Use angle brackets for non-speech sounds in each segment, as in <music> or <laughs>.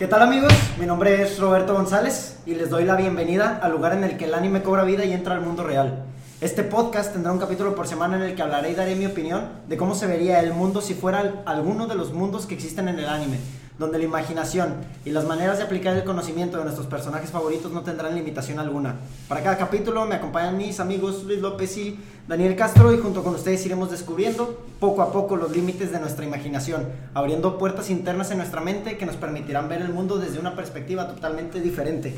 ¿Qué tal amigos? Mi nombre es Roberto González y les doy la bienvenida al lugar en el que el anime cobra vida y entra al mundo real. Este podcast tendrá un capítulo por semana en el que hablaré y daré mi opinión de cómo se vería el mundo si fuera alguno de los mundos que existen en el anime, donde la imaginación y las maneras de aplicar el conocimiento de nuestros personajes favoritos no tendrán limitación alguna. Para cada capítulo me acompañan mis amigos Luis López y Daniel Castro y junto con ustedes iremos descubriendo poco a poco los límites de nuestra imaginación, abriendo puertas internas en nuestra mente que nos permitirán ver el mundo desde una perspectiva totalmente diferente.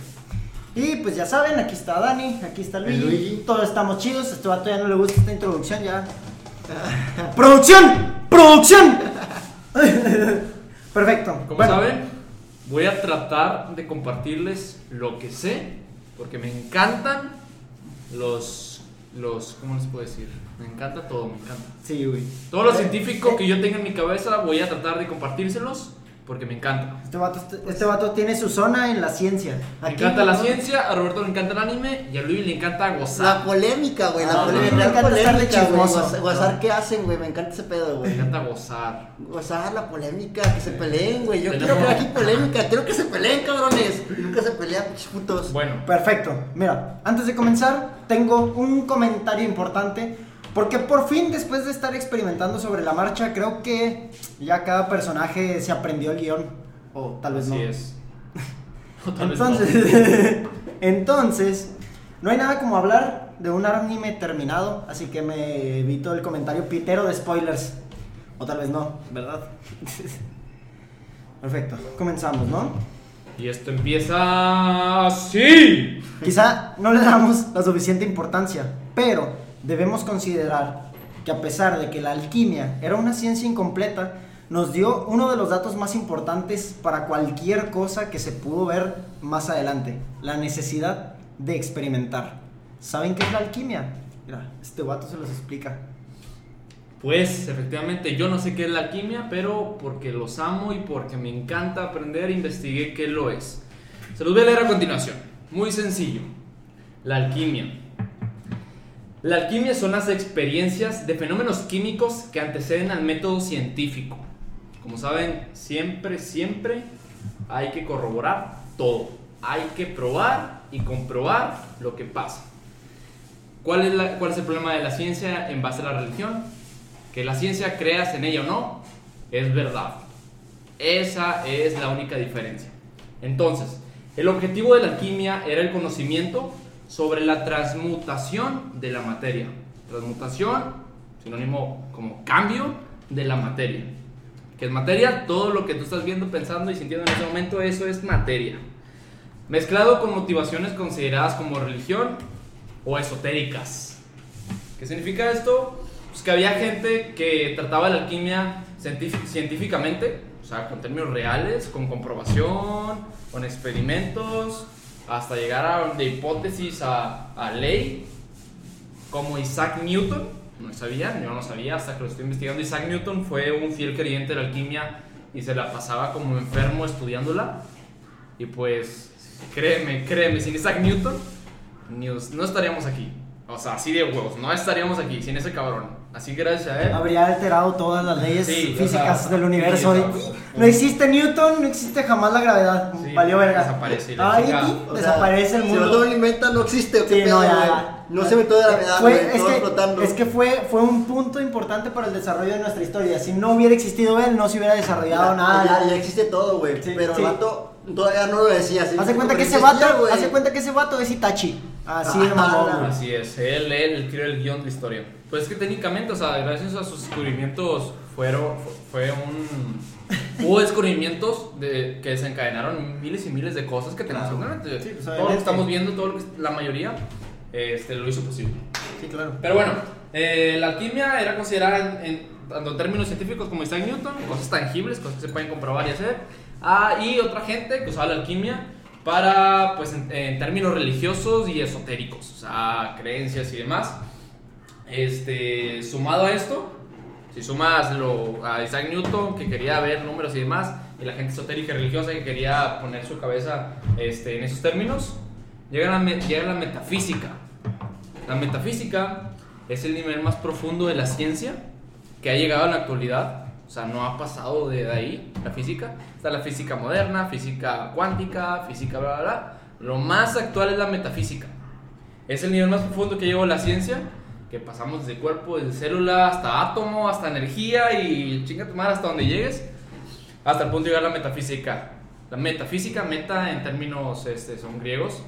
Y pues ya saben, aquí está Dani, aquí está Luigi, todos estamos chidos, a este vato ya no le gusta esta introducción, ya... <laughs> ¡Producción! ¡Producción! <laughs> Perfecto. Como Bueno, saben, voy a tratar de compartirles lo que sé, porque me encantan los, los, ¿cómo les puedo decir? Me encanta todo, me encanta. Sí, güey. Todo lo Eh, científico eh, que yo tenga en mi cabeza voy a tratar de compartírselos, porque me encanta. Este vato, este vato tiene su zona en la ciencia. Me Aquí, encanta la ciencia, a Roberto le encanta el anime y a Luis le encanta La gozar. polémica, güey, Ah, la no, polémica. me la encanta estar de polémica, güey. chismoso. Gozar, ¿qué hacen, güey? Me encanta ese pedo, Me güey. encanta gozar. Gozar la polémica, que se peleen, güey. Yo Tenemos- quiero ver aquí polémica. Quiero que se peleen, cabrones. Nunca se pelean, putos. Bueno, Perfecto. Mira, antes de comenzar, tengo un comentario importante. Porque por fin, después de estar experimentando sobre la marcha, creo que ya cada personaje se aprendió el guion. O tal vez así no. es. <laughs> O tal vez no. Entonces, <laughs> entonces, no hay nada como hablar de un anime terminado, así que me evito el comentario pitero de spoilers. O tal vez no, ¿verdad? <laughs> Perfecto, comenzamos, ¿no? Y esto empieza así. Quizá no le damos la suficiente importancia, pero debemos considerar que a pesar de que la alquimia era una ciencia incompleta, nos dio uno de los datos más importantes para cualquier cosa que se pudo ver más adelante, la necesidad de experimentar. ¿Saben qué es la alquimia? Mira, este vato se los explica. Pues efectivamente yo no sé qué es la alquimia, pero porque los amo y porque me encanta aprender, investigué qué lo es. Se los voy a leer a continuación. Muy sencillo. La alquimia. La alquimia son las experiencias de fenómenos químicos que anteceden al método científico. Como saben, siempre, siempre hay que corroborar todo. Hay que probar y comprobar lo que pasa. ¿Cuál es, la- ¿Cuál es el problema de la ciencia en base a la religión? Que la ciencia, creas en ella o no, es verdad. Esa es la única diferencia. Entonces, el objetivo de la alquimia era el conocimiento sobre la transmutación de la materia. Transmutación, sinónimo como cambio de la materia. ¿Qué es materia? Todo lo que tú estás viendo, pensando y sintiendo en ese momento, eso es materia. Mezclado con motivaciones consideradas como religión o esotéricas. ¿Qué significa esto? Pues que había gente que trataba la alquimia científic- científicamente, o sea, con términos reales, con comprobación, con experimentos, hasta llegar a, de hipótesis a, a ley, como Isaac Newton. No sabían, yo no sabía hasta que lo estoy investigando. Isaac Newton fue un fiel creyente de la alquimia y se la pasaba como enfermo estudiándola. Y pues, créeme, créeme, sin Isaac Newton no estaríamos aquí. O sea, así de huevos, no estaríamos aquí sin ese cabrón. Así que gracias a él. Habría alterado todas las leyes Sí, o físicas sea, del universo. sí, no existe Newton, no existe jamás la gravedad. Sí, Valió verga. desaparece, la Ay, chingada. O sea, desaparece el Si mundo. no lo inventa, no existe. ¿o qué Sí, pedo, no, ya, güey? ya. No se metió de la gravedad, Fue- güey. es, Todo que, es que fue, fue un punto importante para el desarrollo de nuestra historia. Si no hubiera existido él, no se hubiera desarrollado Ya- nada. Ya, ya existe todo, güey. Sí, pero sí. el vato todavía no lo decía. así, Hace cuenta que ese existía, vato, güey. hace cuenta que ese vato es Itachi. Así de Ah, mamón, la- güey. Así es, él, él escribió el guion de la historia. Pues es que técnicamente, o sea, gracias a sus descubrimientos, fueron, fue un... <laughs> Hubo descubrimientos de, que desencadenaron miles y miles de cosas que tenemos Claro. actualmente. Sí, pues, todo lo que estamos viendo, todo lo que, la mayoría, este, lo hizo posible. Sí, claro. Pero bueno, eh, la alquimia era considerada en, en- tanto en términos científicos como Isaac Newton, cosas tangibles, cosas que se pueden comprobar y hacer. Ah, y otra gente que usaba la alquimia para, pues, en, en términos religiosos y esotéricos, o sea, creencias y demás. Este, sumado a esto, si sumas lo, a Isaac Newton, que quería ver números y demás, y la gente esotérica y religiosa que quería poner su cabeza este, en esos términos, llega la, llega la metafísica. La metafísica es el nivel más profundo de la ciencia que ha llegado en la actualidad. O sea, no ha pasado de ahí la física. Está la física moderna, física cuántica, física bla, bla, bla. Lo más actual es la metafísica. Es el nivel más profundo que llegó la ciencia, que pasamos desde cuerpo, desde célula hasta átomo, hasta energía y chinga tu madre hasta donde llegues, hasta el punto de llegar a la metafísica. La metafísica, meta en términos este, son griegos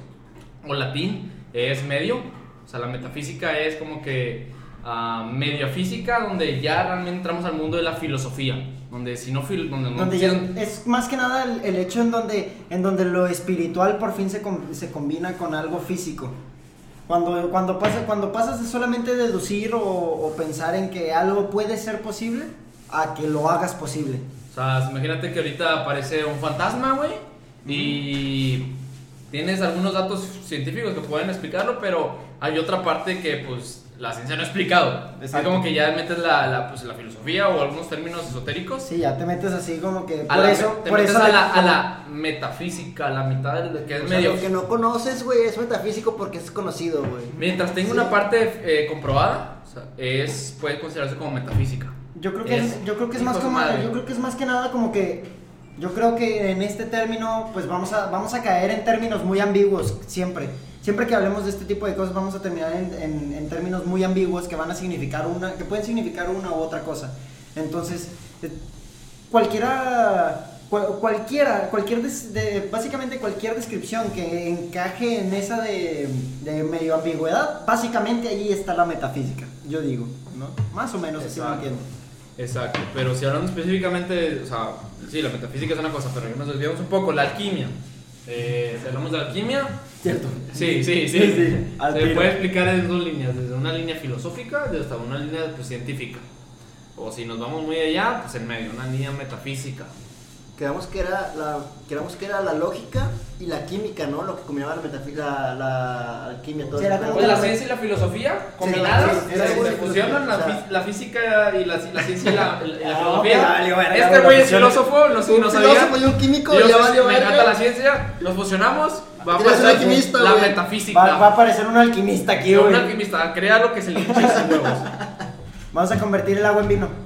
o latín, es medio. O sea, la metafísica es como que uh, media física, donde ya realmente entramos al mundo de la filosofía. Donde si no, fil donde no Donde ya- es más que nada el, el hecho en donde, en donde lo espiritual por fin se, com- se combina con algo físico. Cuando, cuando, pasa, cuando pasas de solamente deducir o, o pensar en que algo puede ser posible a que lo hagas posible. O sea, imagínate que ahorita aparece un fantasma, güey, y tienes algunos datos científicos que pueden explicarlo, pero hay otra parte que, pues, la ciencia no ha explicado. Es como que ya metes la, la, pues, la filosofía o algunos términos esotéricos. Sí, ya te metes así como que... A Por la, eso, te por metes eso a la, a la metafísica, a la mitad del que es O sea, medio... lo que no conoces, güey, es metafísico porque es conocido, güey. Mientras tenga una parte eh, comprobada, o sea, es, puede considerarse como metafísica. Yo creo que es, Es yo creo que es más como madre. yo creo que es más que nada como que yo creo que en este término pues vamos a vamos a caer en términos muy ambiguos siempre. Siempre que hablemos de este tipo de cosas vamos a terminar en, en- en términos muy ambiguos que van a significar una que pueden significar una u otra cosa. Entonces eh, cualquiera cual- cualquiera cualquier des- de- básicamente cualquier descripción que encaje en esa de, de medio ambigüedad básicamente allí está la metafísica yo digo no más o menos así lo Exacto. entiendo Exacto, pero si hablamos específicamente, o sea, sí, la metafísica es una cosa, pero nos desviamos un poco, la alquimia. Eh, si hablamos de alquimia, Cierto. sí, sí, sí, Sí, sí, al se puede explicar en dos líneas, desde una línea filosófica hasta una línea pues, científica. O si nos vamos muy allá, pues en medio, una línea metafísica. Quedamos que era la, quedamos que era la lógica y la química, ¿no? Lo que combinaba la metafísica, la, la alquimia, todo eso. como Pues la ciencia y la filosofía combinadas, sí, se, era se muy fusionan la, o sea, la física y la, ciencia y la, y Ah, filosofía. ok, valió verga, este güey, güey es filósofo, no sé si Un no filósofo sabía. y un químico, Yo ya me encanta la ciencia, los fusionamos, va a pasar alquimista, la güey. metafísica. Va, va a aparecer un alquimista aquí, Yo, un güey. alquimista, crea lo que se le hinche huevos. Vamos a convertir el agua en vino.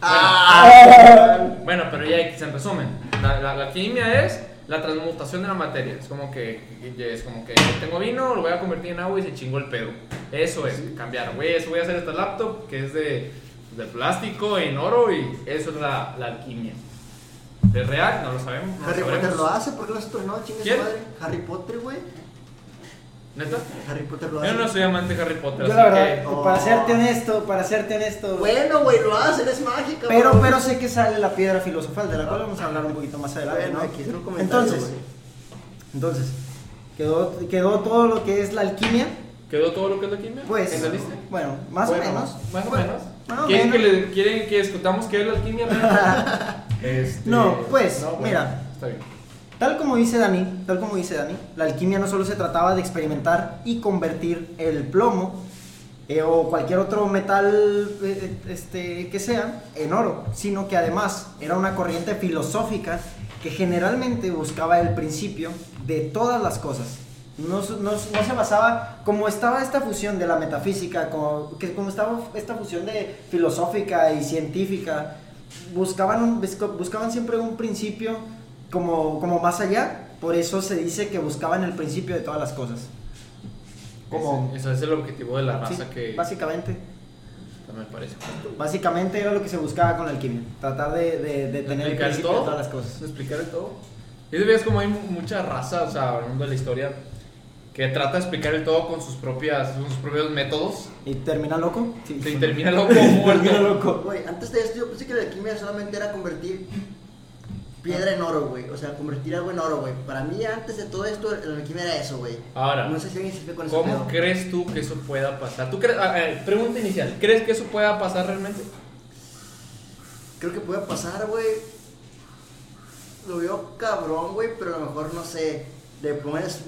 Ah, Bueno, pero ya en resumen, la, la, la alquimia es la transmutación de la materia. Es como que es como que tengo vino, lo voy a convertir en agua y se chingó el pedo. Eso es cambiar. Güey, eso voy a hacer esta laptop que es de, de plástico en oro y eso es la, la alquimia. ¿Es real? No lo sabemos. no lo Harry. Potter lo hace, ¿por qué no? Chingue su ¿Quién? madre. Harry Potter, güey. ¿Neta? Harry Potter lo Yo no soy amante de Harry Potter, Yo así la verdad, que... Oh. para serte honesto, para serte honesto. Bueno, güey, lo hace, eres mágica, Pero, pero sé que sale la piedra filosofal, de la cual vamos a hablar un poquito más adelante, Bueno, ¿no? aquí es un comentario, Entonces, entonces, quedó, quedó todo lo que es la alquimia. ¿Quedó todo lo que es la alquimia? Pues, ¿Entendiste? bueno, más Bueno, o menos. Más o Bueno, menos. más o ¿Quieren, menos. Que le- ¿Quieren que discutamos qué es la alquimia? <laughs> Este, No, pues, bueno, mira. Está bien. Tal como dice Dani, tal como dice Dani, la alquimia no solo se trataba de experimentar y convertir el plomo eh, o cualquier otro metal eh, este, que sea en oro, sino que además era una corriente filosófica que generalmente buscaba el principio de todas las cosas. No, no- no se basaba, como estaba esta fusión de la metafísica, como, que, como estaba esta fusión de filosófica y científica, buscaban, buscaban siempre un principio como, como más allá, por eso se dice que buscaban el principio de todas las cosas. Como, Ese, ese es el objetivo de la raza sí, que básicamente, me parece justo. básicamente era lo que se buscaba con la alquimia, tratar de, de- de tener el ¿Explicar principio de todo? todas las cosas. ¿Explicar el todo? Y ves como hay mu- mucha raza, o sea, hablando de la historia, que trata de explicar el todo con sus, propias, con sus propios métodos. ¿Y termina loco? Sí. Se termina loco <laughs> Termina muerto. loco. Güey, antes de esto yo pensé que la alquimia solamente era convertir piedra en oro, güey. O sea, convertir algo en oro, güey. Para mí, antes de todo esto, la alquimia era eso, güey. Ahora, No sé si alguien se fue con ¿cómo crees tú que eso pueda pasar? ¿Tú crees, pregunta inicial, ¿crees que eso pueda pasar realmente? Creo que puede pasar, güey. Lo veo cabrón, güey, pero a lo mejor, no sé, le pones,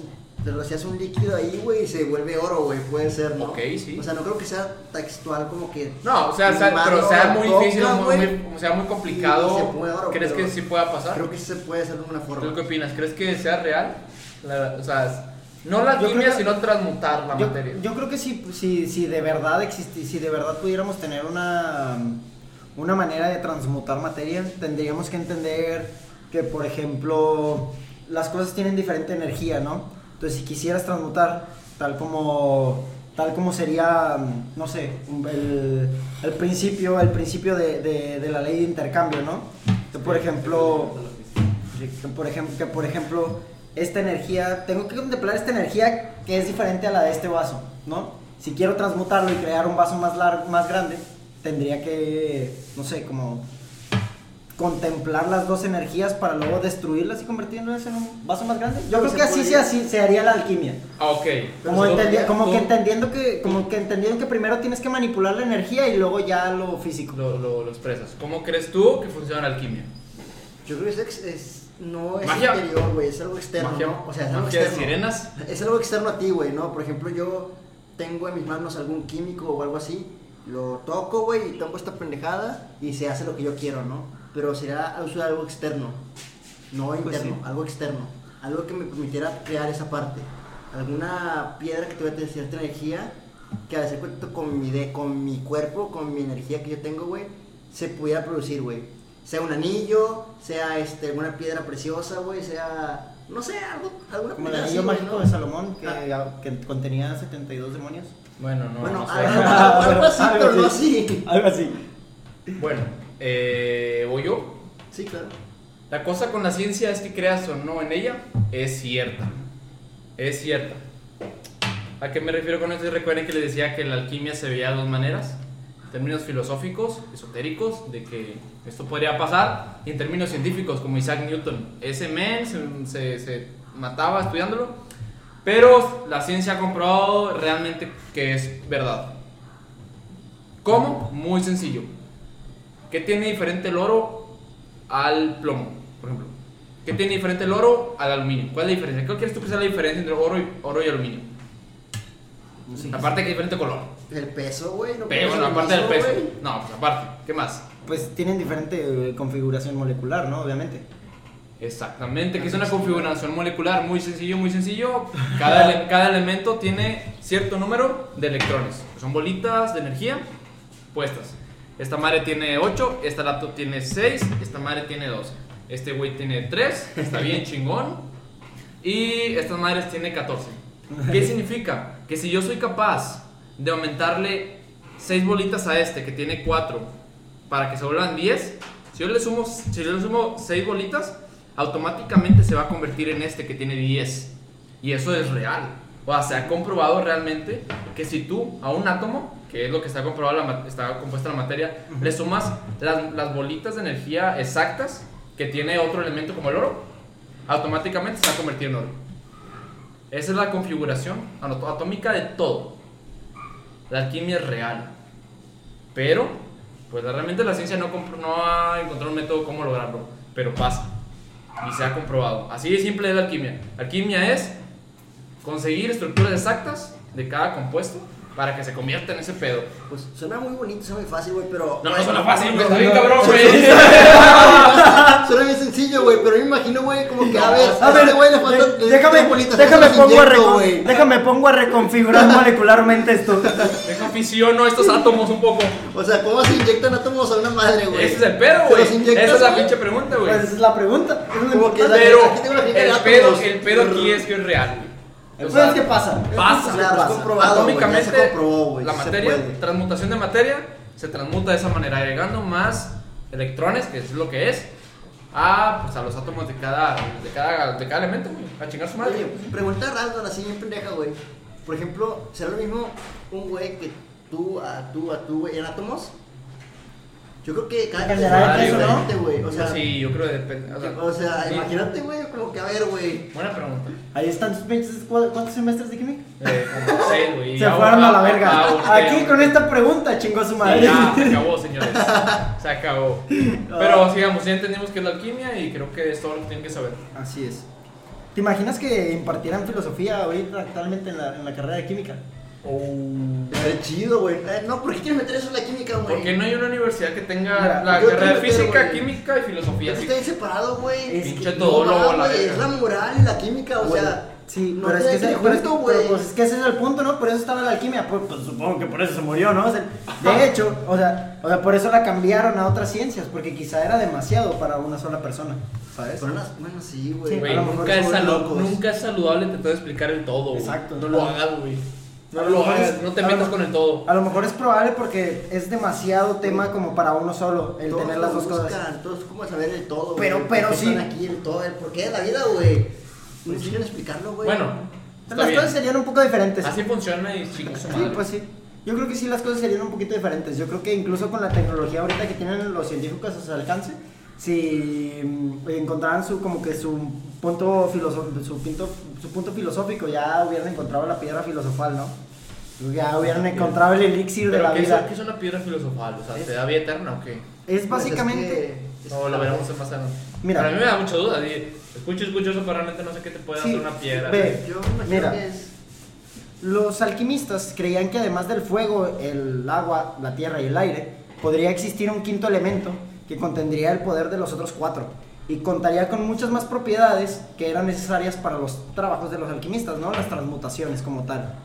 te lo hacías un líquido ahí, güey, y se vuelve oro, güey. Puede ser, ¿no? Ok, sí. O sea, no creo que sea textual como que... No, o sea, sea- pero sea muy toca, difícil, muy, sea muy complicado. se pone oro, ¿Crees que sí pueda pasar? Creo que sí se puede hacer de alguna forma. ¿Tú qué opinas? ¿Crees que sea real? La- o sea, no la alquimia, sino transmutar la yo, materia. yo creo que si, si, si de verdad existi- si de verdad pudiéramos tener una, una manera de transmutar materia, tendríamos que entender que, por ejemplo, las cosas tienen diferente energía, ¿no? Entonces, si quisieras transmutar, tal como, tal como sería, mm, no sé, el, principio, el principio de, la ley de intercambio, ¿no? Que, por ejemplo, por ejemplo, que por ejemplo, esta energía, tengo que contemplar esta energía que es diferente a la de este vaso, ¿no? Si quiero transmutarlo y crear un vaso más largo, más grande, tendría que, no sé, como contemplar las dos energías para luego destruirlas y convertirlas en un vaso más grande. Yo Pero creo se que así se, así se haría la alquimia. Ah, ok. Como, entendi- tú- como tú que entendiendo que como que entendieron que primero tienes que manipular la energía y luego ya lo físico. Lo, lo, lo expresas. ¿Cómo crees tú que funciona la alquimia? Yo creo que es, es- no es Magia. interior, güey, es algo externo, Magia, ¿no? O sea, es algo magia de externo. sirenas. Es algo externo a ti, güey, ¿no? Por ejemplo, yo tengo en mis manos algún químico o algo así, lo toco, güey, y toco esta pendejada y se hace lo que yo quiero, ¿no? Pero será al uso de algo externo, no interno, sí. algo externo. Algo que me permitiera crear esa parte. Alguna piedra que tuviera cierta energía que al hacer cuento con mi, de, con mi cuerpo, con mi energía que yo tengo, güey, se pudiera producir, güey. Sea un anillo, sea este, alguna piedra preciosa, güey, sea, no sé, algo, alguna Como el anillo mágico ¿no? de Salomón que, Ah. que contenía 72 demonios. Bueno, no, bueno, no <laughs> sé. algo, algo así, Algo pero no así. Algo así. Bueno, eh, voy yo. Sí, claro. La cosa con la ciencia es que creas o no en ella, es cierta. Es cierta. ¿A qué me refiero con esto? Recuerden que les decía que la alquimia se veía de dos maneras. En términos filosóficos, esotéricos, de que esto podría pasar. Y en términos científicos, como Isaac Newton. Ese men se, se- se mataba estudiándolo. Pero la ciencia ha comprobado realmente que es verdad. ¿Cómo? Muy sencillo. ¿Qué tiene diferente el oro al plomo, por ejemplo? ¿Qué tiene diferente el oro al aluminio? ¿Cuál es la diferencia? ¿Qué quieres tú que sea la diferencia entre oro y, oro y aluminio? Sí. Aparte que diferente color. El peso, güey. No Pero bueno, aparte del peso. No, pues aparte. ¿Qué más? Pues tienen diferente eh, configuración molecular, ¿no? Obviamente. Exactamente, que es una configuración molecular muy sencillo, muy sencillo. Cada, ele- <laughs> cada elemento tiene cierto número de electrones. Son bolitas de energía puestas. Esta madre tiene 8, esta laptop tiene 6, esta madre tiene 12. Este güey tiene 3, está bien <laughs> chingón. Y estas madres tiene 14. ¿Qué <laughs> significa? Que si yo soy capaz de aumentarle 6 bolitas a este que tiene 4 para que se vuelvan 10, si yo le sumo, si yo le sumo 6 bolitas, automáticamente se va a convertir en este que tiene 10. Y eso es real. O sea, se ha comprobado realmente que si tú a un átomo, que es lo que está comprobado, la está compuesta la materia, le sumas las, las bolitas de energía exactas que tiene otro elemento como el oro, automáticamente se va a convertir en oro. Esa es la configuración atómica de todo. La alquimia es real. Pero, pues realmente la ciencia no, no ha encontrado un método cómo lograrlo. Pero pasa. Y se ha comprobado. Así de simple es la alquimia. Alquimia es conseguir estructuras exactas de cada compuesto para que se convierta en ese pedo. Pues suena muy bonito, suena muy fácil, güey, pero. No, no suena fácil, güey. Está bien cabrón, suena- güey. <laughs> Suena bien sencillo, güey, pero me imagino, güey, como que, a ver, A a ver, este güey le le déjame, déjame, déjame pongo a déjame pongo a reconfigurar <laughs> molecularmente esto. Deja estos átomos un poco. O sea, ¿cómo se inyectan átomos a una madre, güey? Ese es el pedo, güey. Esa es la pinche pregunta, güey. Pues esa es la pregunta. Pero el pedo aquí es que es real, güey. El O pedo es sea, que pasa. Pasa. Atómicamente, la materia, transmutación de materia, se transmuta de esa manera, agregando más electrones, que es lo que es, a, pues, a los átomos de cada, de cada, de cada elemento, güey, a chingar su madre. Oye, pregunta random, así bien pendeja, güey. Por ejemplo, ¿será lo mismo un güey que tú a tú a tú, güey, en átomos? Yo creo que cada peso, diferente, güey. O sea, sí, yo creo que depende. O sea, o sea sí. imagínate, güey, como que a ver, güey. Buena pregunta. Ahí están tus pinches. ¿cu- ¿Cuántos semestres de química? Eh, como seis, güey. Se fueron a la ah, verga. ah, Aquí con esta pregunta chingó su Sí, madre. ya, se acabó, señores. Se acabó. <laughs> Pero sigamos, ya entendimos que es la alquimia y creo que es todo lo que tienen que saber. Así es. ¿Te imaginas que impartieran filosofía ahorita actualmente en la, en la carrera de química? Estaría chido, güey. Eh, no, ¿por qué quieres meter eso en la química, güey? ¿Por qué no hay una universidad que tenga Mira, la carrera de meter, física, química y filosofía? Está bien separado, güey. Es Pinche No, la es moral y la química, o sea. Sí, No pero, es que ese, pero pues es que ese es el punto, ¿no? Por eso estaba la alquimia. Pues, pues supongo que por eso se murió, ¿no? O sea, de hecho, o sea, o sea, por eso la cambiaron a otras ciencias, porque quizá era demasiado para una sola persona, ¿sabes? Pero bueno, sí, güey. Sí, nunca, es nunca saludable tratar de explicar el todo, güey. Exacto. No lo hagas, güey. No A lo hagas, es- no te metas con el todo. A lo mejor es probable porque es demasiado tema como para uno solo, el Todos tener las dos cosas. buscan, Todos como saber el todo, Pero- güey, pero por qué sí. Están aquí el todo, el porqué de la vida, güey. No quieren explicarlo, güey. Bueno, Las bien. cosas serían un poco diferentes. Así funciona y chingo su Sí, pues sí. Yo creo que sí las cosas serían un poquito diferentes. Yo creo que incluso con la tecnología ahorita que tienen los científicos a su alcance, si mm, encontraran su como que su punto filosófico, su punto, su punto filosófico, ya hubieran encontrado la piedra filosofal, ¿no? Ya hubieran encontrado el elixir de la ¿qué, vida. Es, ¿Qué es una piedra filosofal? O sea, ¿te da vida eterna o qué? Es Pues básicamente... es que- No, lo veremos más adelante. Mira. Pero a mí me da mucha duda. Escucho, escucho eso, pero realmente no sé qué te puede Sí, hacer una piedra. ve. Yo Mira. que es. Los alquimistas creían que además del fuego, el agua, la tierra y el aire, podría existir un quinto elemento que contendría el poder de los otros cuatro y contaría con muchas más propiedades que eran necesarias para los trabajos de los alquimistas, ¿no? Las transmutaciones como tal.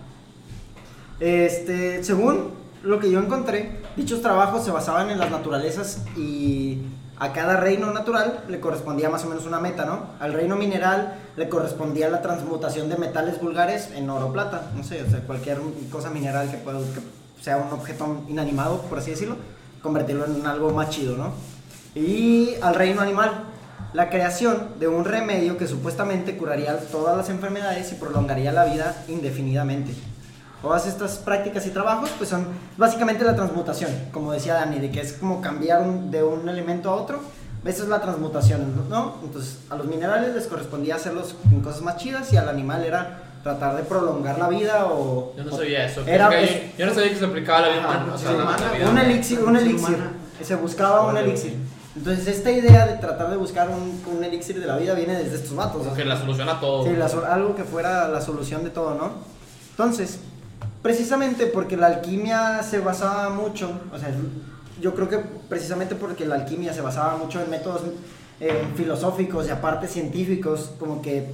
Este, según lo que yo encontré, dichos trabajos se basaban en las naturalezas y a cada reino natural le correspondía más o menos una meta, ¿no? Al reino mineral le correspondía la transmutación de metales vulgares en oro o plata, no sé, o sea, cualquier cosa mineral que, pueda, que sea un objeto inanimado, por así decirlo, convertirlo en algo más chido, ¿no? Y al reino animal, la creación de un remedio que supuestamente curaría todas las enfermedades y prolongaría la vida indefinidamente. Todas estas prácticas y trabajos pues son básicamente la transmutación, como decía Dani, de que es como cambiar un- de un elemento a otro. Esa es la transmutación, ¿no? Entonces a los minerales les correspondía hacerlos en cosas más chidas y al animal era tratar de prolongar la vida o... Yo no o- sabía eso. Era- Creo que es- yo, yo no sabía que se aplicaba la vida humana. O sea, sí, la- vida un elixir, un elixir. Se buscaba un elixir. Entonces esta idea de tratar de buscar un, un elixir de la vida viene desde estos vatos. Como o que sea, la soluciona todo. Sí, la algo que fuera la solución de todo, ¿no? Entonces, precisamente porque la alquimia se basaba mucho, o sea, yo creo que precisamente porque la alquimia se basaba mucho en métodos eh, filosóficos y aparte científicos, como que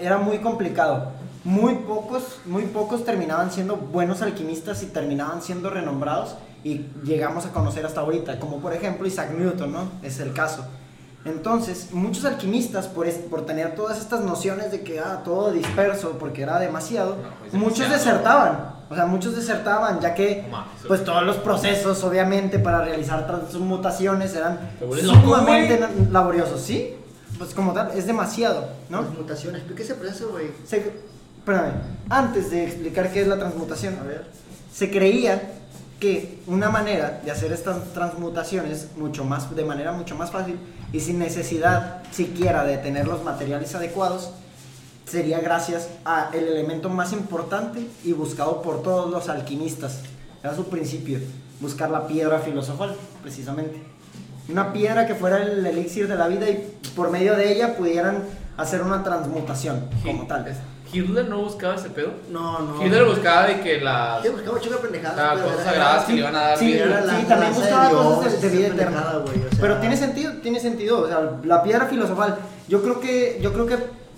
era muy complicado. Muy pocos, muy pocos terminaban siendo buenos alquimistas y terminaban siendo renombrados y llegamos a conocer hasta ahorita, como por ejemplo Isaac Newton, ¿no? Es el caso. Entonces, muchos alquimistas, por, es- por tener todas estas nociones de que ah, todo disperso, porque era demasiado, No, es muchos demasiado. desertaban. O sea, muchos desertaban, ya que pues todos los procesos, obviamente, para realizar transmutaciones eran loco, sumamente na- laboriosos, ¿sí? Pues como tal, es demasiado, ¿no? Transmutación. Explica ese proceso, güey. Se- espérame, antes de explicar qué es la transmutación, A ver. se creía que una manera de hacer estas transmutaciones mucho más, de manera mucho más fácil y sin necesidad siquiera de tener los materiales adecuados sería gracias a el elemento más importante y buscado por todos los alquimistas. Era su principio, buscar la piedra filosofal, precisamente. Una piedra que fuera el elixir de la vida y por medio de ella pudieran hacer una transmutación como tal. Hitler no buscaba ese pedo. No, no. Hitler buscaba de que las, Yo buscaba chica pendejada. las cosas era- sagradas que sí, le iban a dar sí, vida. era la sí, también buscaba de cosas de- Dios, de vida eterna. güey, o sea, Pero tiene sentido, tiene sentido. O sea, la piedra filosofal, yo creo que, yo creo que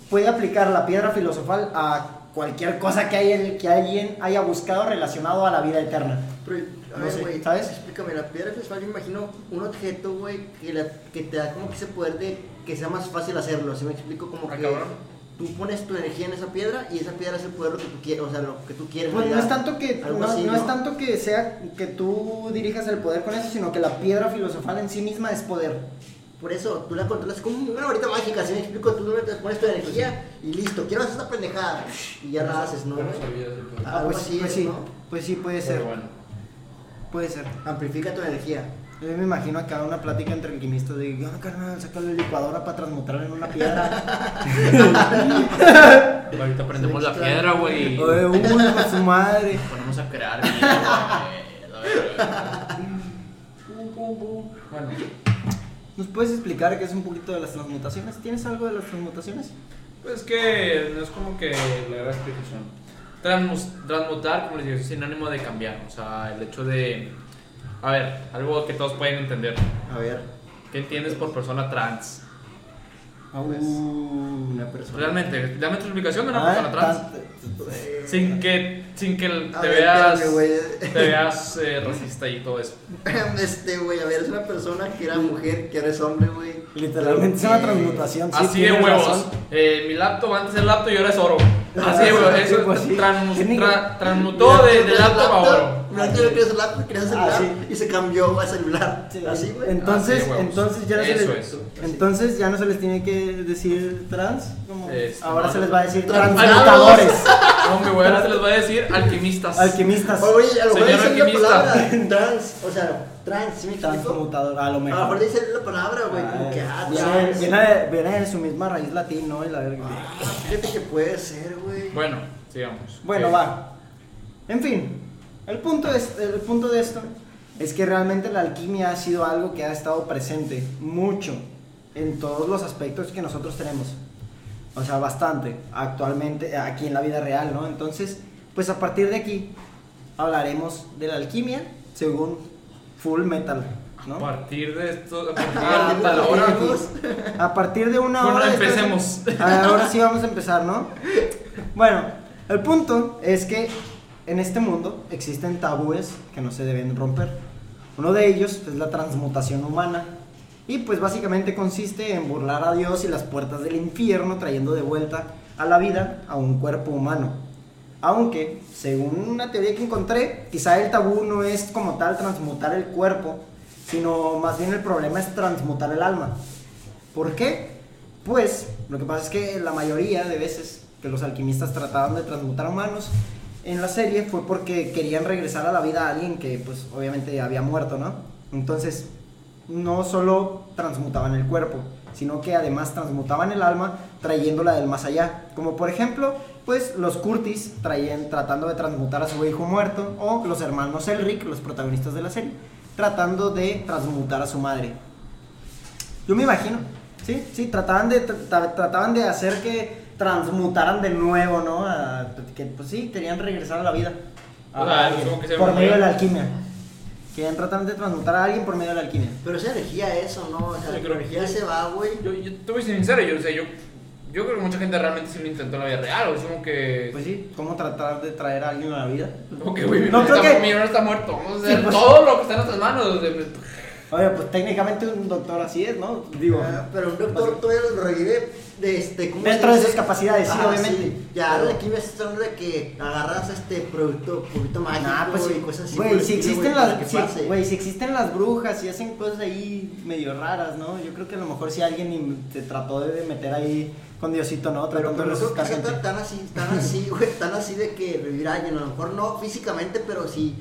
puede aplicar la piedra filosofal a cualquier cosa que, haya- que alguien haya buscado relacionado a la vida eterna. Pero, a No ver, güey, ¿sabes? Explícame, la piedra filosofal, yo me imagino un objeto, güey, que, la- que te da como que ese poder de que sea más fácil hacerlo. ¿Sí me explico? Como Ah, que cabrón. Tú pones tu energía en esa piedra y esa piedra hace el poder lo que tú quieres, o sea, lo que tú quieres. Pues no es tanto que no, así, no es tanto que sea que tú dirijas el poder con eso, sino que la piedra filosofal en sí misma es poder. Por eso, tú la controlas como una varita mágica, ¿sí me explico? Tú pones tu energía y listo, quiero hacer esta pendejada y ya la haces, ¿no? No. Ah, pues, algo así pues es, sí, ¿no? pues sí puede ser, bueno. puede ser. Amplifica tu energía. Yo me imagino acá una plática entre alquimistas de, no, carnal, saca la licuadora para transmutarla en una piedra. <laughs> Ahorita prendemos la piedra, güey. Oye, uy, con su madre. Ponemos a crear. Bueno, ¿Nos puedes explicar qué es un poquito de las transmutaciones? ¿Tienes algo de las transmutaciones? pues que no es como que la gran explicación. Transmus- transmutar, como les digo, es sinónimo de cambiar. O sea, el hecho de. A ver, algo que todos pueden entender. A ver. ¿Qué entiendes por persona trans? Pues, Uh, Una persona. Realmente, dame tu explicación de una ah, persona trans. Sin que, sin que A te ver, veas, te veas eh, racista y todo eso. <laughs> Este, güey, a ver, es una persona que era mujer, que ahora es hombre, güey. Literalmente es una transmutación. sí, Así de huevos. razón. Eh, mi laptop antes era laptop y ahora es oro. Así de huevos. <laughs> Sí, Eso pues sí. trans- tra- transmutó de, de laptop a oro. Mira, que querías el laptop, querías celular Ah, sí. y se cambió a celular. Sí, Así, güey. Entonces, huevos. entonces ya no se Eso les, es. entonces ya no se les tiene que decir trans, como Este, ahora no, se no. les va a decir Trans- transmutadores, <laughs> Hombre, güey, ahora se les va a decir alquimistas. alquimistas, Oye, a lo mejor dicen la alquimista. palabra trans, o sea, transmutador, a lo A lo mejor. mejor dicen la palabra, güey, como Ah, que, ah, viene, viene de, viene de su misma raíz latín, ¿no? Y la verga. Ah, Fíjate que puede ser, güey. Bueno, sigamos. Bueno, va. En fin, el punto, es, el punto de esto es que realmente la alquimia ha sido algo que ha estado presente mucho en todos los aspectos que nosotros tenemos. O sea, bastante actualmente aquí en la vida real, ¿no? Entonces, pues a partir de aquí hablaremos de la alquimia según Full Metal, A ¿no? partir de esto, a partir Ah, de de hora. A partir de una Bueno, hora. de empecemos. Ahora sí vamos a empezar, ¿no? Bueno, el punto es que en este mundo existen tabúes que no se deben romper. Uno de ellos es la transmutación humana. Y pues básicamente consiste en burlar a Dios y las puertas del infierno trayendo de vuelta a la vida a un cuerpo humano. Aunque, según una teoría que encontré, quizá el tabú no es como tal transmutar el cuerpo, sino más bien el problema es transmutar el alma. ¿Por qué? Pues lo que pasa es que la mayoría de veces que los alquimistas trataban de transmutar humanos en la serie fue porque querían regresar a la vida a alguien que pues obviamente había muerto, ¿no? Entonces no solo transmutaban el cuerpo, sino que además transmutaban el alma trayéndola del más allá. Como por ejemplo, pues los Curtis traían, tratando de transmutar a su hijo muerto, o los hermanos Elric, los protagonistas de la serie, tratando de transmutar a su madre. Yo me imagino, sí, sí, trataban de, tra- trataban de hacer que transmutaran de nuevo, ¿no? A- que pues sí, querían regresar a la vida. A O sea, alguien, como que se por medio de la alquimia. Querían tratar de transmutar a alguien por medio de la alquimia. Pero esa energía, eso, ¿no? O sea, Yo la energía sí. se va, güey. Yo, yo te voy sincero, yo, o sea, yo, yo creo que mucha gente realmente sí lo intentó en la vida real, o es como que... Pues sí, ¿cómo tratar de traer a alguien a la vida? que, güey, mi No, creo está, que- mi hermano está muerto, vamos a Sí, pues- todo lo que está en nuestras manos. de- Oye, pues técnicamente un doctor así es, ¿no? Digo, Ah, pero un doctor todavía lo revive de este, ¿cómo Dentro de sus capacidades, sí, Ah, obviamente. Ya, Pero- la química es hablando de que agarras este producto, producto mágico Nah, pues y sí. cosas así. Güey, si existen las, si, si existen las brujas y hacen cosas ahí medio raras, ¿no? Yo creo que a lo mejor si alguien se trató de meter ahí con Diosito, ¿no? Pero, Tratando pero de no creo que resucitar sea gente. tan, tan así, tan <laughs> así, güey, tan así de que revivir a alguien, a lo mejor no físicamente, pero sí,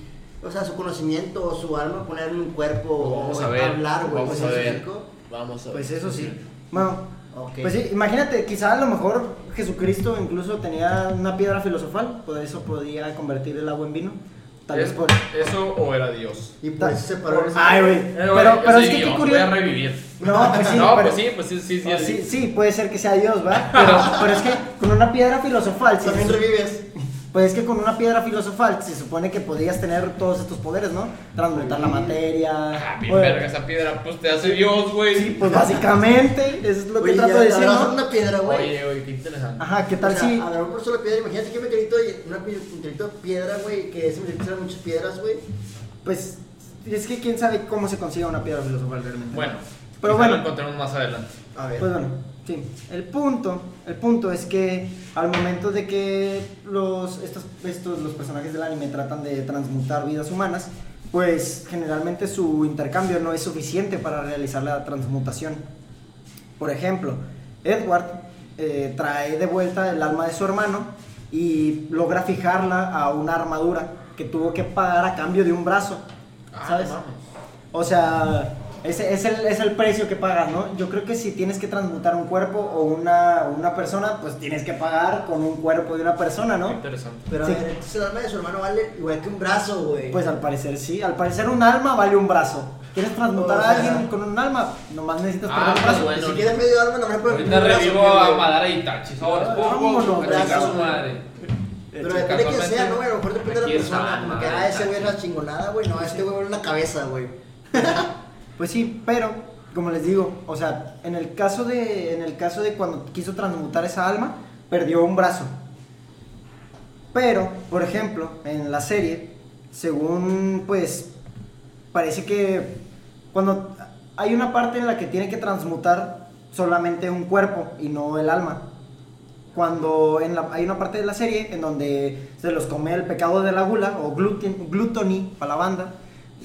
o sea, su conocimiento o su alma poner en un cuerpo Vamos o a ver, hablar, güey. vamos ¿sí a ver. Vamos a ver. Pues eso sí. Bueno, Ok. pues sí, imagínate, quizá a lo mejor Jesucristo incluso tenía una piedra filosofal, por eso podía convertir el agua en vino. Tal vez ¿Es- por... ¿Eso o era Dios? Y por eso se paró Ay, güey. Eh, Pero, pero es que qué curioso. Voy a revivir. No, pues sí, <laughs> no, pero- pues sí, pues sí, sí, sí. Oh, sí, sí, puede ser que sea Dios, ¿va? Pero, pero es que con una piedra filosofal, También revives. Pues es que con una piedra filosofal se supone que podías tener todos estos poderes, ¿no? Transmutar la materia. Ah, bien o- verga esa piedra, pues te hace Dios, güey. Sí, pues básicamente, eso es lo que Oye, trato ya, de decir, ¿no? una piedra, güey. Oye, oye, qué interesante. Ajá, ¿qué tal o sea, si...? agarrar por sola piedra, imagínate que un meteorito, una meteorito de piedra, güey, que ese meteorito eran muchas piedras, güey. Pues es que quién sabe cómo se consigue una piedra filosofal realmente. Bueno, Pero bueno. lo encontremos más adelante. A ver. Pues bueno, sí. El punto, el punto es que al momento de que los, estos, estos, los personajes del anime tratan de transmutar vidas humanas, pues generalmente su intercambio no es suficiente para realizar la transmutación. Por ejemplo, Edward eh, trae de vuelta el alma de su hermano y logra fijarla a una armadura que tuvo que pagar a cambio de un brazo. Ah, ¿Sabes? O sea, ese es el, es el precio que pagas, ¿no? Yo creo que si tienes que transmutar un cuerpo o una, una persona, pues tienes que pagar con un cuerpo de una persona, Qué ¿no? interesante. Pero a Sí. ver, entonces el alma de su hermano vale igual que un brazo, güey. Pues al parecer sí, al parecer un alma vale un brazo. ¿Quieres transmutar O a alguien con un alma? Nomás necesitas Ah, perder un pues brazo. bueno. si quieres medio alma, no me puedes Ahorita revivo a Madara Itachi. Ahora, Vámonos, a brazo. su madre. Pero depende de quién sea, ¿no, güey? A lo mejor depende de la persona. Como que, madre, ah, ese güey es chingonada, güey. No, este güey vale una cabeza, güey. <laughs> Pues sí, pero como les digo, o sea, en el caso de, en el caso de cuando quiso transmutar esa alma, perdió un brazo. Pero, por ejemplo, en la serie, según pues parece que cuando hay una parte en la que tiene que transmutar solamente un cuerpo y no el alma. Cuando en la- hay una parte de la serie en donde se los come el pecado de la gula o gluten, gluttony para la banda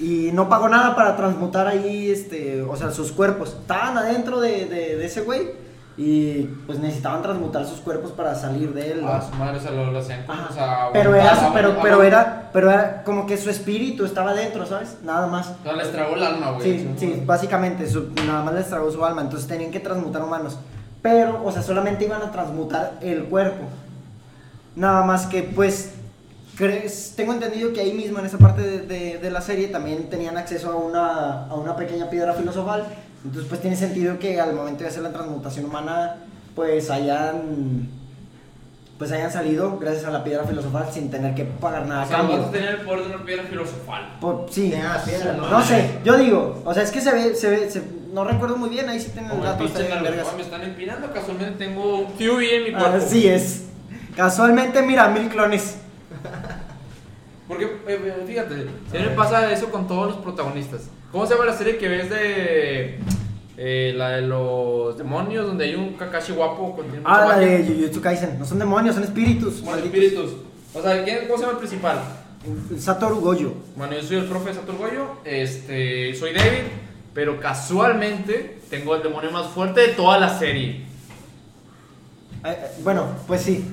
y no pagó nada para transmutar ahí, este, o sea, sus cuerpos. Estaban adentro de, de- de ese güey y pues necesitaban transmutar sus cuerpos para salir de él. ¿no? Ah, su madre se lo, lo hacían como, Ajá. o sea, pero era, pero, aguantaba. pero era, pero era como que su espíritu estaba dentro, ¿sabes? Nada más. O sea, les tragó el alma, güey. Sí, sí, básicamente, su- nada más les tragó su alma, entonces tenían que transmutar humanos. Pero, o sea, solamente iban a transmutar el cuerpo. Nada más que, pues, crees, tengo entendido que ahí mismo, en esa parte de, de- de la serie, también tenían acceso a una, a una pequeña piedra filosofal. Entonces, pues, tiene sentido que al momento de hacer la transmutación humana, pues, hayan... Pues hayan salido gracias a la piedra filosofal sin tener que pagar nada O a sea, cambio. vamos a tener el poder de una piedra filosofal. Por- sí. Piedra, ¿no? No sé, yo digo, o sea, es que se ve, se ve, se- no recuerdo muy bien, ahí sí tienen el Como el dato, está pinche bien vergas. Narvajón, me están empinando, casualmente tengo un QB en mi cuerpo. Así es. Casualmente, mira, mil clones. Porque, eh, eh, fíjate, siempre pasa eso con todos los protagonistas. ¿Cómo se llama la serie que ves de eh, la de los demonios, donde hay un Kakashi guapo con Ah, la de Jujutsu Kaisen. No son demonios, son espíritus. Bueno, espíritus. O sea, ¿quién, ¿cómo se llama el principal? Satoru Gojo. Bueno, yo soy el profe Satoru Goyo, este, soy David, pero casualmente tengo el demonio más fuerte de toda la serie. Eh, eh, bueno, pues sí.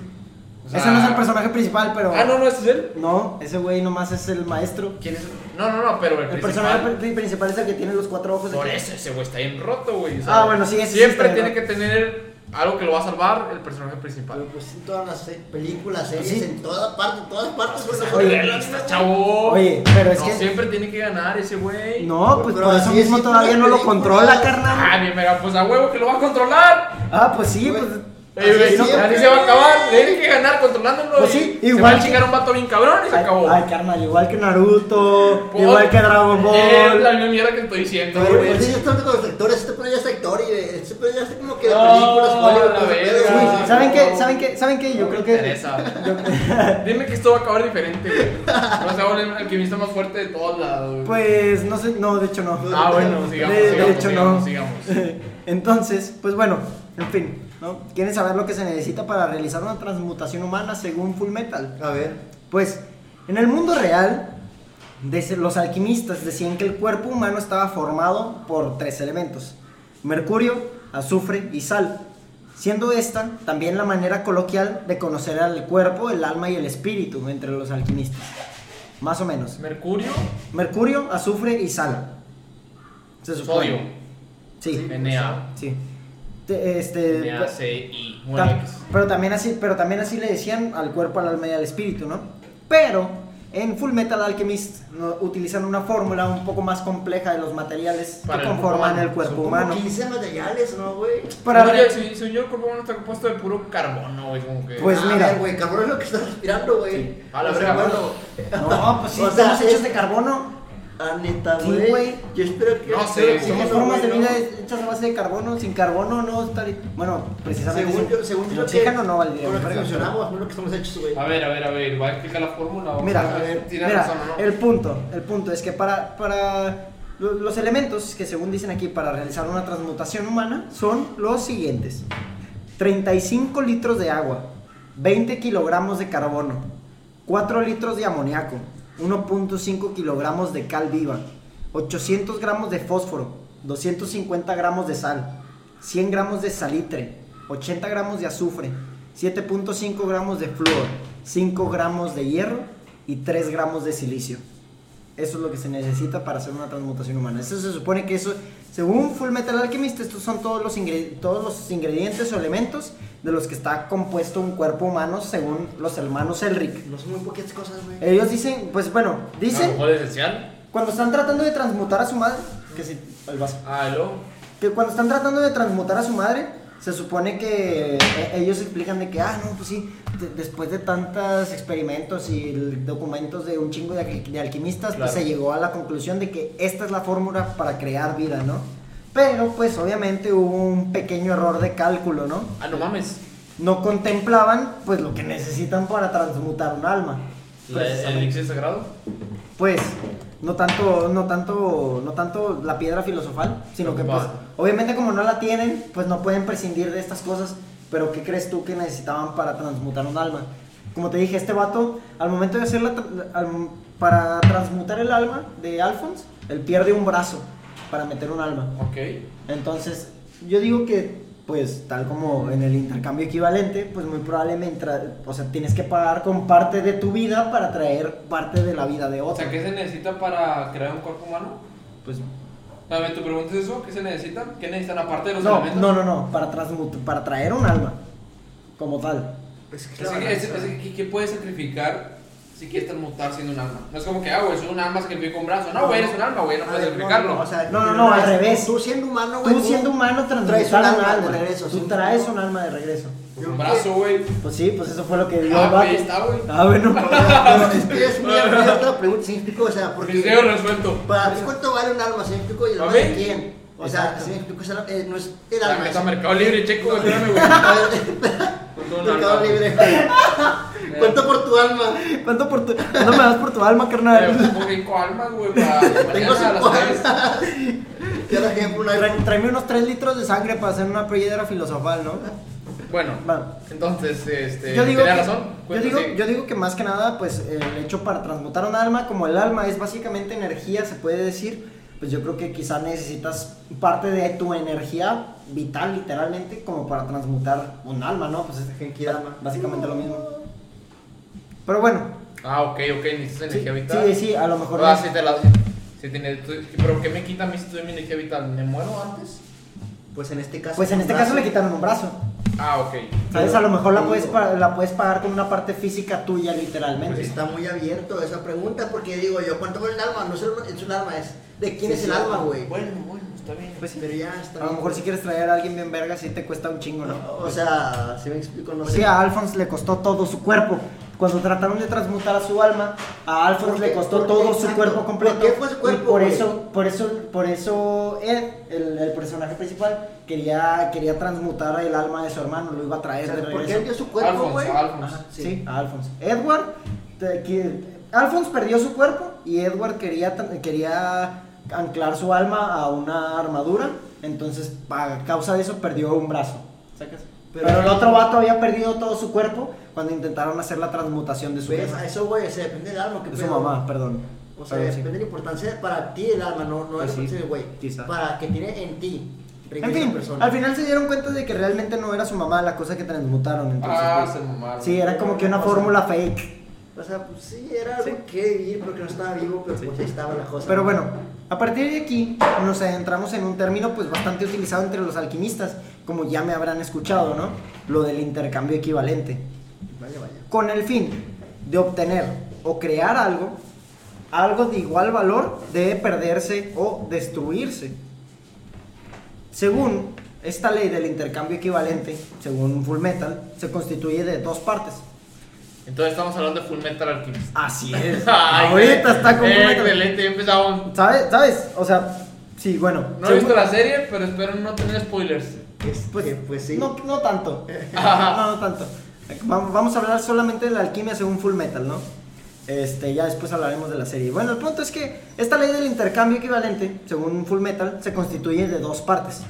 O sea- ese no es el personaje principal, pero. Ah, no, no, ese es él. No, ese güey nomás es el maestro. ¿Quién es? No, no, no, pero el, El principal. personaje pri- principal es el que tiene los cuatro ojos. Por aquí. eso ese güey está bien roto, güey. o Ah, bueno, sí, ese sí Siempre está tiene que tener algo que lo va a salvar el personaje principal. Pero pues en todas las se- películas, series, Sí. en todas partes, todas partes. güey, Oye, sé, realista, chavo. Oye, pero es no que- siempre tiene que ganar ese güey. No, pues Pero por eso así mismo todavía no lo controla, carnal. Ah, bien, mega, pues a huevo que lo va a controlar. Ah, pues sí, Güey. pues. Así no, se va a acabar. Tiene que ganar controlándolo. Pues y Se igual va a que- chingar un vato bien cabrón y se Ay, acabó. ay, carnal, igual que Naruto, Por- igual que Dragon Ball. Es la misma mierda que estoy diciendo, Pero güey. pues sí, ya está con los actores, este pedo ya es actor y eh, este pedo ya está como que de No, películas, Hollywood, la verga. ¿Saben qué? ¿Saben qué? ¿Saben qué? Yo No creo me que. interesa. Dime que esto va a acabar diferente, güey. No se va a volver el alquimista más fuerte de todos lados, güey. Pues no sé, no, de hecho no. Ah, bueno, sigamos, De- hecho, sigamos, no. sigamos. <laughs> Entonces, pues bueno, en fin, ¿no? ¿Quieren saber lo que se necesita para realizar una transmutación humana según Full Metal? A ver. Pues, en el mundo real, los alquimistas decían que el cuerpo humano estaba formado por tres elementos: mercurio, azufre y sal. Siendo esta también la manera coloquial de conocer al cuerpo, el alma y el espíritu entre los alquimistas. Más o menos. Mercurio, Mercurio, azufre y sal. Se supone. sodio, Sí. Na, Sí. Te- Este. Pero también así, pero también así le decían al cuerpo, al alma y al espíritu, ¿no? Pero en Full Metal Alchemist ¿no? utilizan una fórmula un poco más compleja de los materiales Para que el conforman el cuerpo humano. como 15 materiales, ¿no, güey? Para ver- si, si yo el cuerpo humano está compuesto de puro carbono, güey, como que. Pues a mira. güey, carbono es lo que estás respirando, güey. A la sea, verga, bueno. No, pues sí, O sea, estamos hechos es- de carbono. Ah, neta, Sí, güey. güey. Yo espero que. No sé, somos no, formas de güey, vida ¿no? hechas a base de carbono. Sin carbono no estaría. Bueno, precisamente. Según yo, según yo, que- no valdría. Con lo que funcionamos, no lo que estamos hechos, güey. A ver, a ver, a ver, ¿va a explicar la fórmula? o- Mira, a ver, tiene Mira, razón, ¿no? el punto, el punto es que para, para lo- los elementos que según dicen aquí para realizar una transmutación humana son los siguientes. 35 litros de agua, 20 kilogramos de carbono, 4 litros de amoníaco, 1.5 kilogramos de cal viva, 800 gramos de fósforo, 250 gramos de sal, 100 gramos de salitre, 80 gramos de azufre, 7.5 gramos de flúor, 5 gramos de hierro y 3 gramos de silicio. Eso es lo que se necesita para hacer una transmutación humana. Eso se supone que eso, según Full Metal Alchemist, estos son todos los, todos los ingredientes o elementos de los que está compuesto un cuerpo humano según los hermanos Elric. No son muy poquitas cosas, güey. Ellos dicen, pues bueno, dicen, ¿Alcohol esencial? cuando están tratando de transmutar a su madre, que si, el vaso Ah, que cuando están tratando de transmutar a su madre, se supone que eh, ellos explican de que, ah, no, pues sí, de- después de tantos experimentos y documentos de un chingo de, alqui- de alquimistas, Claro. pues se llegó a la conclusión de que esta es la fórmula para crear vida, ¿no? Pero pues obviamente hubo un pequeño error de cálculo, ¿no? Ah, no mames. No contemplaban pues lo que necesitan para transmutar un alma. La- ¿El elixir sagrado? Pues no tanto, no tanto, no tanto la piedra filosofal, sino que pues obviamente como no la tienen, pues no pueden prescindir de estas cosas. Pero ¿qué crees tú que necesitaban para transmutar un alma? Como te dije, este vato, al momento de hacer la al- para transmutar el alma de Alphonse, él pierde un brazo para meter un alma. Ok. Entonces, yo digo que, pues, tal como en el intercambio equivalente, pues muy probablemente, o sea, tienes que pagar con parte de tu vida para traer parte de la vida de O otro. sea, ¿qué se necesita para crear un cuerpo humano? Pues, A ver, ¿tu pregunta es eso? ¿Qué se necesita? ¿Qué necesitan aparte de los no, elementos? no, no, no, para, transmut- para traer un alma, como tal. Es que Es que- es- es que- ¿qué- ¿Qué puedes sacrificar si quieres transmutar siendo un alma? No es como que, ah, güey, soy un alma, sacrifico un brazo. No, güey, eres un alma, güey, no puedes sacrificarlo. no, o sea, No, no, no, al revés. Tú siendo humano, güey. Tú siendo humano traes un alma alma. de regreso. Tú traes un alma de regreso. un brazo, güey. Pues sí, pues eso fue lo que dio Ah, el vato. está, güey. Ah, bueno. Pero es que es muy abierta la pregunta, ¿sí explico? O sea, porque. Miseo resuelto. Para ti, ¿cuánto vale un alma? ¿Sí explico? ¿Y el ¿A alma de quién? O sea. ¿sí explico? Eh, no es el alma. meta es- Mercado Libre, checo, espérame, güey. Mercado. Libre. ¿Cuánto por tu alma? ¿Cuánto, por tu, ¿Cuánto me das por tu alma, carnal? Tengo cinco almas, güey, para <laughs> Tengo cinco almas. Ejemplo, una Tráeme unos 3 litros de sangre para hacer una piedra filosofal, ¿no? Bueno, entonces, este. Yo digo, tenía que, razón. yo, digo, sí. yo digo que más que nada, pues el hecho para transmutar un alma, como el alma es básicamente energía, se puede decir, pues yo creo que quizá necesitas parte de tu energía vital, literalmente, como para transmutar un alma, ¿no? Pues es Genkidama. básicamente lo mismo. Pero bueno, Ah, ok, ok, necesitas sí, energía vital. sí, sí, a lo mejor... Ah, no- sí, te la. Sí, tiene, tú- pero ¿qué me quita a mí si en mi energía vital? ¿Me muero antes? Pues en este caso. Pues en este brazo. caso le quitaron un brazo. Ah, ok. ¿Sabes? A lo mejor la puedes, la puedes pagar con una parte física tuya, Pues literalmente. está muy abierto esa pregunta porque digo yo, ¿cuánto vale el alma? No es, el- es un alma, es de quién Sí, es el sí. alma, güey. Bueno, bueno, está bien. Pues sí. Pero ya está A lo bien, mejor si quieres traer a alguien bien verga, sí te cuesta un chingo, ¿no? O sea, si me explico, no Pues sé. sí, a Alphonse le costó todo su cuerpo. Cuando trataron de transmutar a su alma, a Alphonse ¿Por le costó ¿Por todo su cuerpo completo. ¿Por qué fue su Y cuerpo, por güey? eso, por eso, por eso Ed, el, el personaje principal, quería, quería transmutar el alma de su hermano, lo iba a O traer sea, de ¿Por qué regreso. él dio su cuerpo, güey? Ajá, Sí. a Alphonse. Edward, te- que- Alphonse perdió su cuerpo y Edward quería, tan- quería anclar su alma a una armadura, entonces a causa de eso perdió un brazo. ¿Sacas? Pero, Pero- el otro vato había perdido todo su cuerpo cuando intentaron hacer la transmutación de su, ¿Ves? A eso, güey, se depende del alma. que de su mamá, perdón. O sea, Perdón, sí. depende de la importancia para ti el alma, no, no Pues la sí, güey. Para que tiene en ti. En fin, persona. al final se dieron cuenta de que realmente no era su mamá la cosa que transmutaron. Entonces, Ah, pues, se mamaron. sí, era como que una O sea, fórmula fake. O sea, pues sí, era algo Sí. que vivir porque no estaba vivo, pero pues ahí estaba la cosa. Pero bueno, a partir de aquí nos adentramos en un término pues bastante utilizado entre los alquimistas, como ya me habrán escuchado, ¿no? Lo del intercambio equivalente. Vaya, vaya. Con el fin de obtener o crear algo, algo de igual valor debe perderse o destruirse. Según esta ley del intercambio equivalente, según Full Metal, se constituye de dos partes. Entonces estamos hablando de Full Metal Alchemist. Así es. <laughs> Ay, Ahorita está Full Metal. Excelente, ya empezamos. ¿Sabes? ¿Sabes? O sea, sí, bueno. No he según- visto la serie, pero espero no tener spoilers. Es Pues, pues sí. No, no tanto. <laughs> no, no tanto. Vam- Vamos a hablar solamente de la alquimia según Full Metal, ¿no? Este, ya después hablaremos de la serie. Bueno, el punto es que esta ley del intercambio equivalente, según Full Metal, se constituye de dos partes.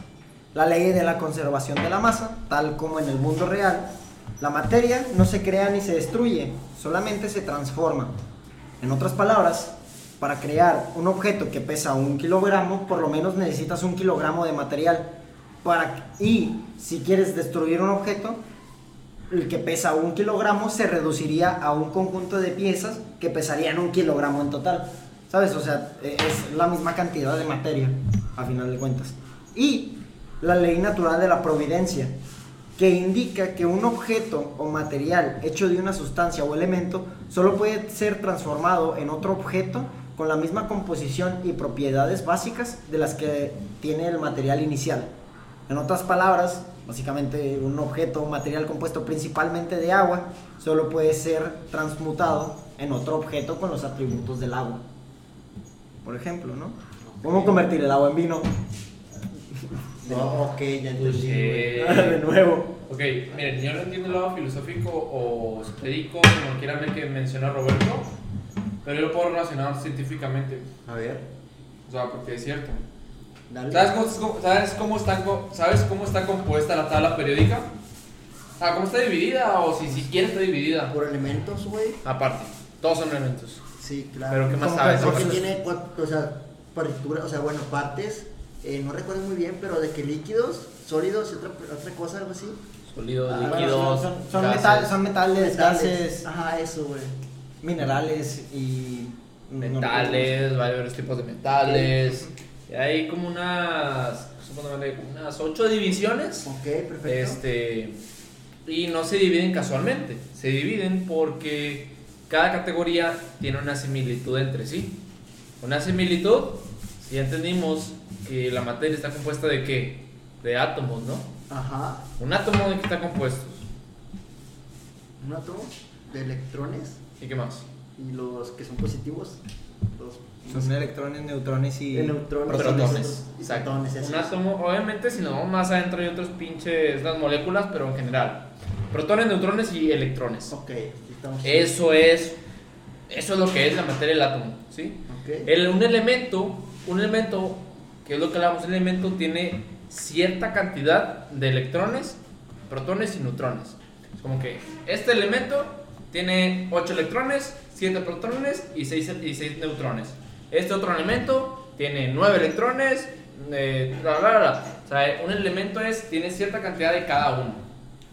La ley de la conservación de la masa, tal como en el mundo real. La materia no se crea ni se destruye, solamente se transforma. En otras palabras, para crear un objeto que pesa un kilogramo, por lo menos necesitas un kilogramo de material. Para, y si quieres destruir un objeto, el que pesa un kilogramo se reduciría a un conjunto de piezas que pesarían un kilogramo en total. ¿Sabes? O sea, e- es la misma cantidad de materia, a final de cuentas. Y la ley natural de la providencia, que indica que un objeto o material hecho de una sustancia o elemento solo puede ser transformado en otro objeto con la misma composición y propiedades básicas de las que tiene el material inicial. En otras palabras, básicamente un objeto o material compuesto principalmente de agua solo puede ser transmutado en otro objeto con los atributos del agua. Por ejemplo, ¿no? ¿Cómo convertir el agua en vino? <laughs> No, ok, ya entendí. Güey. <laughs> de nuevo. Ok, miren, yo no entiendo el lado filosófico o estético, como quieran ver que menciona Roberto, pero yo lo puedo relacionar científicamente. A ver, O sea, porque es cierto. ¿Sabes cómo, sabes cómo está, co- ¿Sabes cómo está compuesta la tabla periódica? Ah, ¿cómo está dividida? O si siquiera está dividida. Por elementos, güey. Aparte, todos son elementos. Sí, claro. Pero ¿qué más ¿Cómo sabes? que- Porque tiene cuatro, o sea, partituras, o sea, bueno, partes. eh, no recuerdo muy bien, pero de que líquidos, sólidos y otra, otra cosa, algo así. Sólidos, Ah, líquidos, son, son, gases. metal- son metales, Metales. gases, Ajá, eso, güey. minerales y. metales, varios tipos de metales. Hay como unas, unas ocho divisiones. Ok, perfecto. Este, y no se dividen casualmente, se dividen porque cada categoría tiene una similitud entre sí. Una similitud, si ya entendimos que la materia está compuesta de qué? De átomos, ¿no? Ajá. Un átomo de qué está compuesto. Un átomo de electrones ¿Y qué más? Y los que son positivos, los Son electrones, neutrones y. neutrones, Protones. y protones. Un átomo, obviamente, si nos vamos más adentro hay otros pinches las moléculas, pero en general. Protones, neutrones y electrones. Ok, estamos. Eso es, eso es lo que es la materia del átomo, ¿sí? Ok. El, un elemento, un elemento, que es lo que hablamos, un elemento tiene cierta cantidad de electrones, protones y neutrones. Es como que este elemento tiene 8 electrones, 7 protones y 6, y seis neutrones. Este otro elemento tiene 9 electrones, eh, bla, bla, bla. O sea, un elemento es, tiene cierta cantidad de cada uno.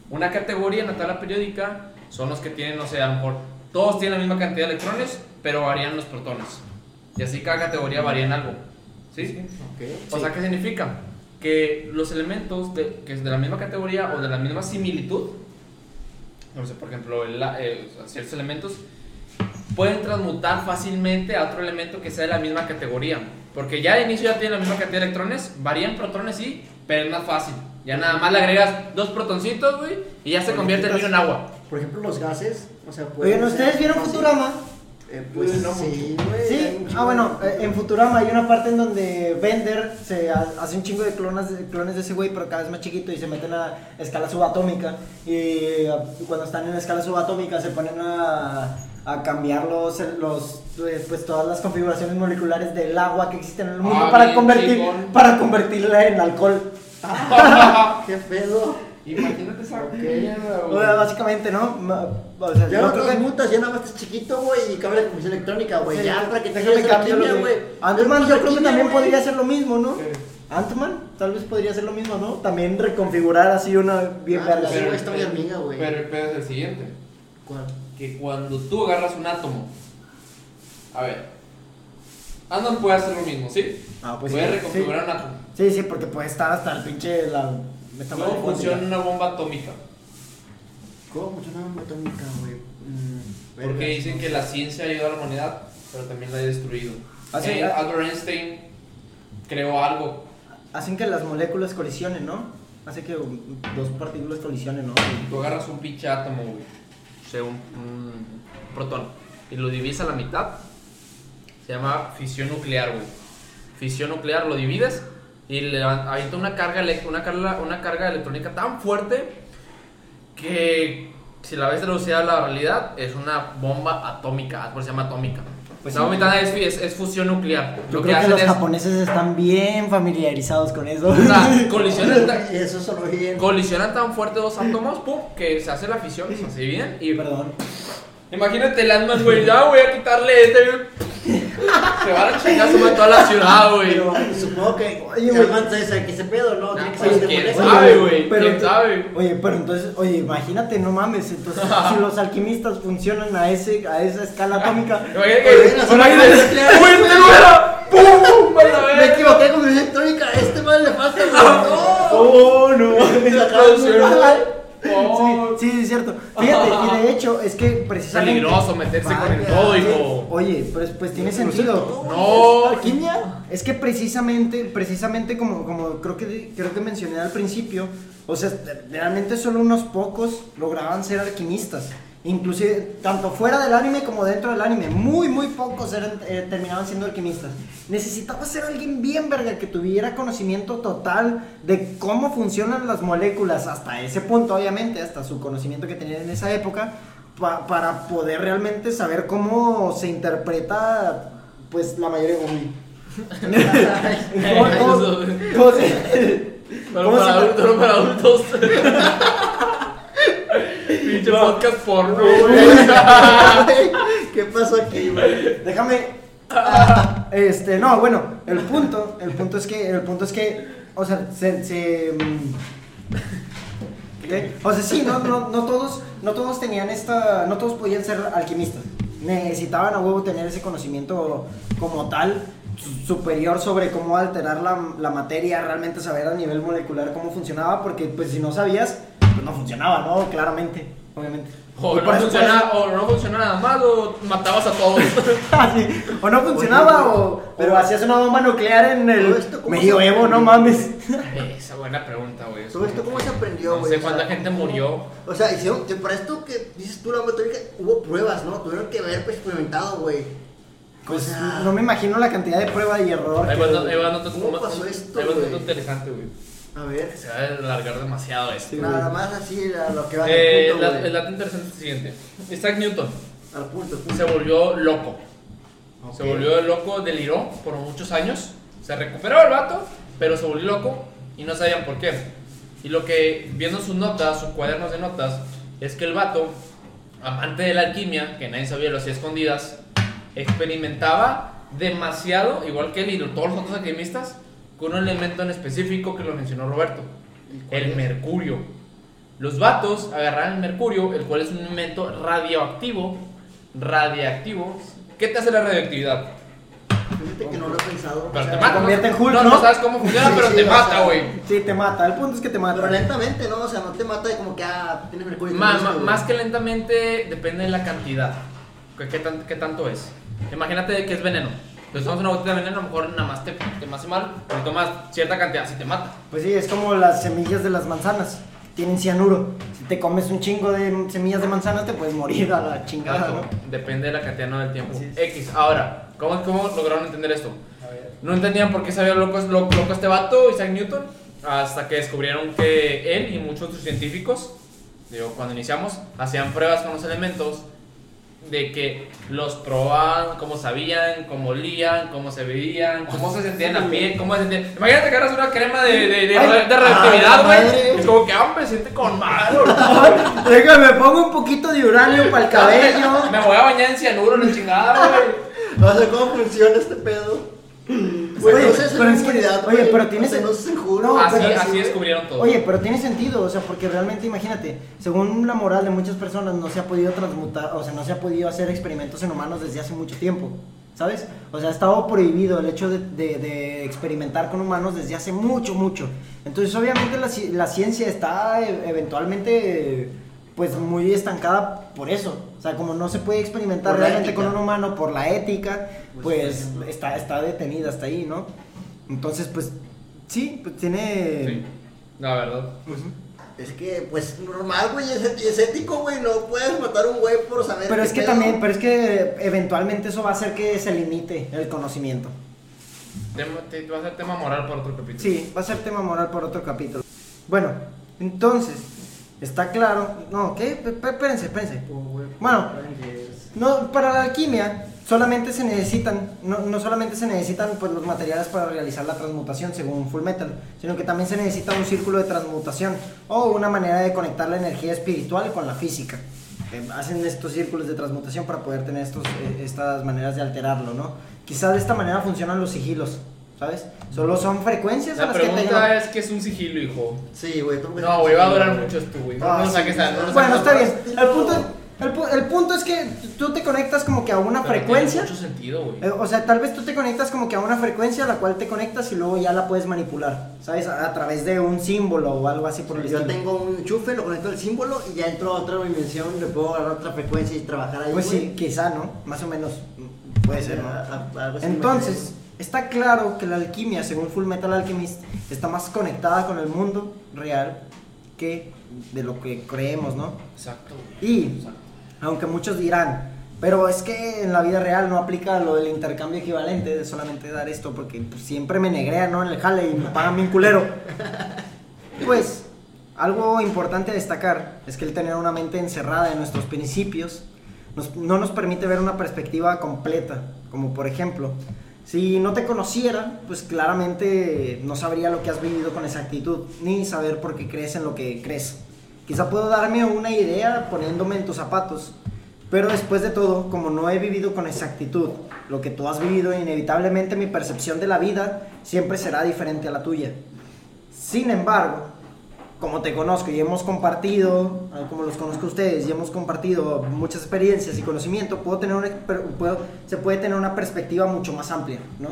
Una categoría en la tabla periódica son los que tienen, no sé, a lo mejor todos tienen la misma cantidad de electrones, pero varían los protones. Y así cada categoría varía en algo. ¿Sí? O sea, ¿qué significa? Que los elementos de, que es de la misma categoría o de la misma similitud, no sé, por ejemplo, el, o sea, ciertos elementos pueden transmutar fácilmente a otro elemento que sea de la misma categoría. Porque ya de inicio ya tienen la misma cantidad de electrones, varían protones sí, pero es más fácil. Ya nada más le agregas dos protoncitos, güey, y ya se convierte el ¿qué vino en agua. Por ejemplo, los gases, o sea, pueden ¿no ser ¿ustedes vieron fácil- Futurama? Eh, pues No sí, güey. Sí, ah bueno, de- eh, en Futurama hay una parte en donde Bender se ha- hace un chingo de clones, clones de ese güey, pero cada vez más chiquito y se meten a escala subatómica. Y cuando están en escala subatómica se ponen a, a cambiar los, los, eh, pues todas las configuraciones moleculares del agua que existe en el mundo Ah, para, bien convertir, chingón. para convertirla en alcohol. <laughs> <laughs> ¿Qué pedo? Imagínate esa O güey. sea, básicamente, ¿no? O sea, Ya yo no transmutas, ya nada más estás chiquito, güey, y cambia la comisión electrónica, güey. Sí, ya, para que te a la cambio lo química, de- güey. Ant-Man yo creo que también podría hacer lo mismo, ¿no? Sí. Ant-Man tal vez podría hacer lo mismo, ¿no? También reconfigurar así una bien Ah, sí, güey, está hormiga, güey. Pero el pedo es el siguiente. ¿Cuál? que cuando tú agarras un átomo, a ver, Andon puede hacer lo mismo, ¿sí? Ah, pues puede sí, reconfigurar un átomo. Sí, sí, porque puede estar hasta el pinche la ¿Cómo funciona una bomba atómica? ¿Cómo funciona una bomba atómica, güey? Mm, Porque dicen que la ciencia ayuda a la humanidad, pero también la ha destruido. Ah, sí, Eh, ah. Albert Einstein creó algo. Hacen que las moléculas colisionen, ¿no? Hace que dos partículas colisionen, ¿no? Tú agarras un pinche átomo, güey, o sea, un, un protón, y lo divides a la mitad. Se llama fisión nuclear, güey. Fisión nuclear, lo divides y le avienta una carga, elec- una carga, una carga electrónica tan fuerte que si la ves traducida a la realidad es una bomba atómica, por se llama atómica. Pues la sí. bomba es, es, es fusión nuclear. Yo Lo creo que hacen los es- japoneses están bien familiarizados con eso. o sea, <laughs> colisionan, tan- eso bien. colisionan tan fuerte dos átomos, pum, que se hace la fisión, se dividen y Perdón. Imagínate el Ant-Man, güey, ya voy a quitarle este. Se va a la chingada, se toda la ciudad, güey. Pero supongo que. Oye, güey. ¿Qué ese pedo, no? Que pues, quién sabe, güey, quién sabe. Oye, pero entonces, oye, imagínate, no mames, entonces <laughs> si los alquimistas funcionan a ese a esa escala atómica, Imagínate Oye, que. las Imagínate, bombas nucleares, güey, güey. te lo era. ¡Pum! Me equivoqué con mi electrónica. Este mal le falta, güey. ¡No! oh no. <laughs> Oh. <laughs> Sí, sí, es cierto. Fíjate, y de hecho, es que precisamente. Peligroso meterse con el hijo. Oye, pues, pues tiene sentido. No. ¿Alquimia? Es que precisamente, precisamente como, como creo que creo que mencioné al principio, o sea, realmente solo unos pocos lograban ser alquimistas. Inclusive, tanto fuera del anime como dentro del anime, muy, muy pocos eran, eh, terminaban siendo alquimistas. Necesitaba ser alguien bien verga que tuviera conocimiento total de cómo funcionan las moléculas, hasta ese punto, obviamente, hasta su conocimiento que tenían en esa época, pa- para poder realmente saber cómo se interpreta, pues, la mayoría de... ¿Cómo, cómo- cómo se- Pero para para adultos. <laughs> Pinche podcast porno, <laughs> güey. ¿Qué pasó aquí, güey? Déjame. Este, no, bueno, el punto, el punto es que, el punto es que, o sea, se, se, mm, ¿qué? o sea, sí, no, no, no todos, no todos tenían esta, no todos podían ser alquimistas. Necesitaban a huevo tener ese conocimiento como tal su- superior sobre cómo alterar la, la materia, realmente saber a nivel molecular cómo funcionaba, porque pues si no sabías, pues no funcionaba, ¿no? Claramente, obviamente. O no, por eso- funciona, o no funciona nada más, o matabas a todos. <laughs> Ah, sí. O no funcionaba, o, pero- o hacías una bomba nuclear en el Todo esto, ¿cómo medioevo, no mames. Esa buena pregunta, güey. ¿Todo esto cómo se aprendió, No güey? sé O sea, cuánta gente ¿cómo- murió. O sea, hicieron, que para esto que dices tú, la metódica, hubo pruebas, ¿no? Tuvieron que haber experimentado, güey. Pues O sea, no me imagino la cantidad de prueba y error. Ahí que- va, ahí va dato- ¿Cómo pasó esto, ahí va interesante, güey. A ver, Se va a alargar demasiado esto. Sí, nada más así a lo que va Eh, punto, la- el dato interesante es el siguiente. Isaac Newton Al punto, punto. se volvió loco. Se Ok. volvió loco, deliró por muchos años. Se recuperó el vato, pero se volvió loco y no sabían por qué. Y lo que, viendo sus notas, sus cuadernos de notas, es que el vato, amante de la alquimia, que nadie sabía, lo hacía escondidas, experimentaba demasiado, igual que él y todos los otros alquimistas, con un elemento en específico que lo mencionó Roberto, el es? mercurio. Los vatos agarraban el mercurio, el cual es un elemento radioactivo, radiactivo. ¿Qué te hace la radioactividad? Fíjate que no lo he pensado. Pero o te sea, mata. convierte en Hulk, no, ¿no? no sabes cómo funciona, Sí, pero sí, te o mata, sea, güey. Sí, te mata. El punto es que te mata. Pero lentamente, ¿no? O sea, no te mata de como que, ah, tienes mercurio. Esto, güey. más que lentamente, depende de la cantidad. ¿Qué, qué tan- qué tanto es? Imagínate que es veneno. Entonces, tomas una botella de veneno, a lo mejor nada más te, te hace mal, pero tomas cierta cantidad, si te mata. Pues sí, es como las semillas de las manzanas. Tienen cianuro. Si te comes un chingo de semillas de manzanas, te puedes morir a la chingada, ¿no? Depende de la cantidad, no del tiempo. X. Ahora, ¿cómo, ¿cómo lograron entender esto? No entendían por qué sabía loco, loco, loco este vato, Isaac Newton, hasta que descubrieron que él y muchos otros científicos, digo, cuando iniciamos, hacían pruebas con los elementos de que los probaban, cómo sabían, cómo olían, cómo se veían, cómo se sentían la piel, cómo se sentían. Imagínate que agarras una crema de, de, de, Ay, de radioactividad, güey. Es como que, ah, me siente con mal. <laughs> Déjame, pongo un poquito de uranio para el <laughs> cabello. Me voy a bañar en cianuro, la chingada, güey. <laughs> No sé cómo funciona este pedo. Güey, Oye, no sé, es pero en es que- oye, pero tienes- O sea, no sé, en juro. No, así, pero así sí. descubrieron todo. Oye, pero tiene sentido, o sea, porque realmente imagínate, según la moral de muchas personas no se ha podido transmutar, o sea, no se ha podido hacer experimentos en humanos desde hace mucho tiempo, ¿sabes? O sea, ha estado prohibido el hecho de, de- de experimentar con humanos desde hace mucho, mucho. Entonces, obviamente la, la ciencia está eh, eventualmente, pues, muy estancada por eso. O sea, como no se puede experimentar Por realmente con un humano por la ética, Pues, pues, por está, está detenida hasta ahí, ¿no? Entonces, pues, sí, pues tiene... Sí, la verdad. Es que, pues, normal, güey, es, es ético, güey. No puedes matar a un güey por saber. Pero qué es que pedo. también, pero es que eventualmente eso va a hacer que se limite el conocimiento. Tema- te- va a ser tema moral para otro capítulo. Sí, va a ser tema moral por otro capítulo. Bueno, entonces, está claro. No, ¿qué? Espérense, espérense. Bueno, no, para la alquimia solamente se necesitan, no, no solamente se necesitan pues, los materiales para realizar la transmutación según Full Metal, sino que también se necesita un círculo de transmutación o una manera de conectar la energía espiritual con la física. Eh, hacen estos círculos de transmutación para poder tener estos, eh, estas maneras de alterarlo, ¿no? Quizás de esta manera funcionan los sigilos, ¿sabes? Solo son frecuencias a La las que te pregunta llevan- es que es un sigilo, hijo. Sí, güey. tú- No, güey, va a durar mucho esto, güey. No, Ah, no sí, saques a- sí. no lo Bueno, está a- bien. El punto, el, pu- el punto es que tú te conectas como que a una Pero tiene frecuencia. mucho sentido, güey. Eh, O sea, tal vez tú te conectas como que a una frecuencia a la cual te conectas y luego ya la puedes manipular, ¿sabes? A, a través de un símbolo o algo así por el Yo estilo. tengo un enchufe, lo conecto al símbolo y ya entro a otra dimensión, le puedo agarrar otra frecuencia y trabajar ahí. Pues sí, quizá, ¿no? Más o menos mm, puede ser, ¿no? A- a- Entonces, está claro que la alquimia, según Full Metal Alchemist, está más conectada con el mundo real que de lo que creemos, ¿no? Exacto. Y Exacto. Aunque muchos dirán, pero es que en la vida real no aplica lo del intercambio equivalente de solamente dar esto, porque pues, siempre me negrean, ¿no? En el jale y me pagan bien culero. <laughs> Pues, algo importante a destacar es que el tener una mente encerrada en nuestros principios nos- no nos permite ver una perspectiva completa. Como por ejemplo, si no te conociera, pues claramente no sabría lo que has vivido con exactitud, ni saber por qué crees en lo que crees. Quizá puedo darme una idea poniéndome en tus zapatos, pero después de todo, como no he vivido con exactitud lo que tú has vivido, inevitablemente mi percepción de la vida siempre será diferente a la tuya. Sin embargo, como te conozco y hemos compartido, ah, como los conozco a ustedes y hemos compartido muchas experiencias y conocimiento, puedo tener una, puedo- se puede tener una perspectiva mucho más amplia, ¿no?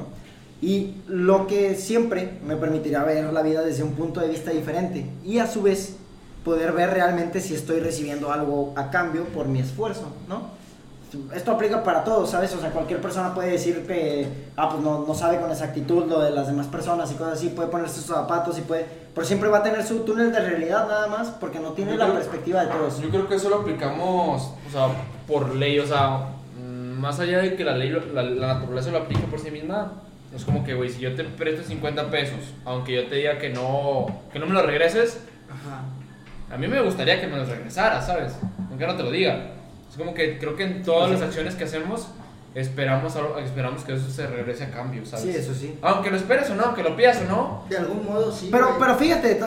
Y lo que siempre me permitirá ver la vida desde un punto de vista diferente y a su vez poder ver realmente si estoy recibiendo algo a cambio por mi esfuerzo, ¿no? Esto aplica para todos, ¿sabes? O sea, cualquier persona puede decir que, ah, pues no, no sabe con exactitud lo de las demás personas y cosas así, puede ponerse sus zapatos y puede, pero siempre va a tener su túnel de realidad nada más porque no tiene Yo la creo- perspectiva de todos. Yo creo que eso lo aplicamos, o sea, por ley, o sea, mm, más allá de que la ley, la, la naturaleza lo aplique por sí misma, es como que, güey, si yo te presto 50 pesos, aunque yo te diga que no, que no me lo regreses, Ajá. a mí me gustaría que me los regresaras, ¿sabes? Aunque no te lo diga. Es como que creo que en todas las acciones que hacemos, esperamos, algo- esperamos que eso se regrese a cambio, ¿sabes? Sí, eso sí. Aunque lo esperes o no, aunque lo pidas o no. De algún modo sí. Pero, güey. pero fíjate,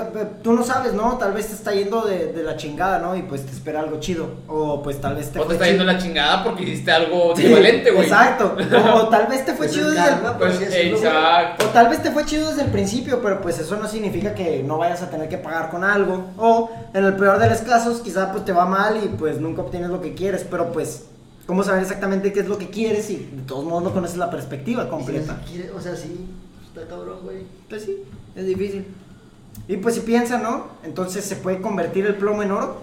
tú no sabes, ¿no? Tal vez te está yendo de, de la chingada, ¿no? Y pues te espera algo chido. O pues tal vez te o te está yendo chido. la chingada porque hiciste algo Sí, equivalente, güey. Exacto. O, o tal vez te fue chido desde el, Pues, güey. exacto. O tal vez te fue chido desde el principio, pero pues eso no significa que no vayas a tener que pagar con algo. O en el peor de los casos, quizá pues te va mal y pues nunca obtienes lo que quieres. Pero pues, ¿cómo saber exactamente qué es lo que quieres? Y de todos modos no conoces la perspectiva si completa. quiere- o sea, sí, está cabrón, güey. Pues sí, es difícil. Y pues si piensan, ¿no? Entonces se puede convertir el plomo en oro.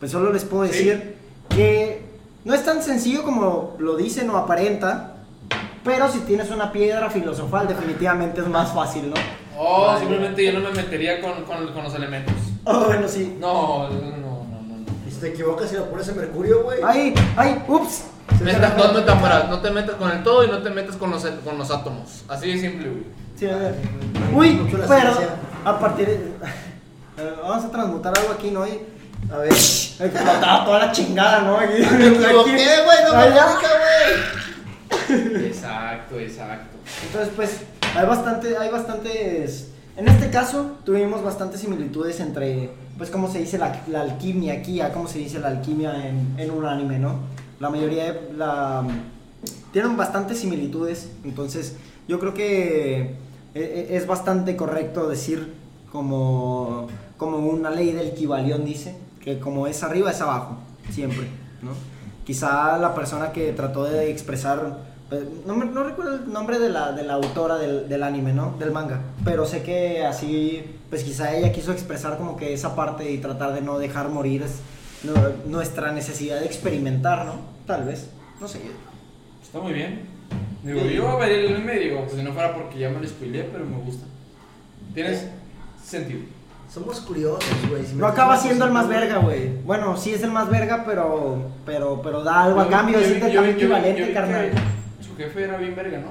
Pues solo les puedo Sí. decir que no es tan sencillo como lo dicen o aparenta. Pero si tienes una piedra filosofal, definitivamente es más fácil, ¿no? Oh, Vale. simplemente yo no me metería con, con, con los elementos. Oh, bueno, sí. No, no, no, si te equivocas y lo pones en mercurio, güey. ¡Ay! ¡Ay! ¡Ups! Se Meta- metáforas, no te metas con el todo y no te metas con los, con los átomos. Así de simple, güey. Sí, a ver. Uy, la pero ciencia. a partir de... <laughs> Eh, Vamos a transmutar algo aquí, ¿no? Y A ver. <laughs> explotaba toda la chingada, ¿no? Aquí, Me equivoqué, güey, no me güey. Exacto, exacto. Entonces, pues, hay bastante, hay bastantes. En este caso, tuvimos bastantes similitudes entre, pues, cómo se dice la, la alquimia aquí, a cómo se dice la alquimia en, en un anime, ¿no? La mayoría de la. Tienen bastantes similitudes, entonces, yo creo que e- e- es bastante correcto decir, como, como una ley del equivalión dice, que como es arriba es abajo, siempre, ¿no? Quizá la persona que trató de expresar, no, me- no recuerdo el nombre de la, de la autora del, del anime, ¿no? Del manga, pero sé que así, pues quizá ella quiso expresar como que esa parte y tratar de no dejar morir es- no- nuestra necesidad de experimentar, ¿no? Tal vez, no sé. Está muy bien. Digo, yo vería el anime digo, pues si no fuera porque ya me lo spoileé, pero me gusta. Tienes sentido. Somos curiosos, güey. Si No acaba siendo el más verga, güey. Bueno, sí es el más verga, pero, pero, pero da algo a cambio, yo- es yo- intercambio yo- yo- yo equivalente, carnal. que Su jefe era bien verga, ¿no?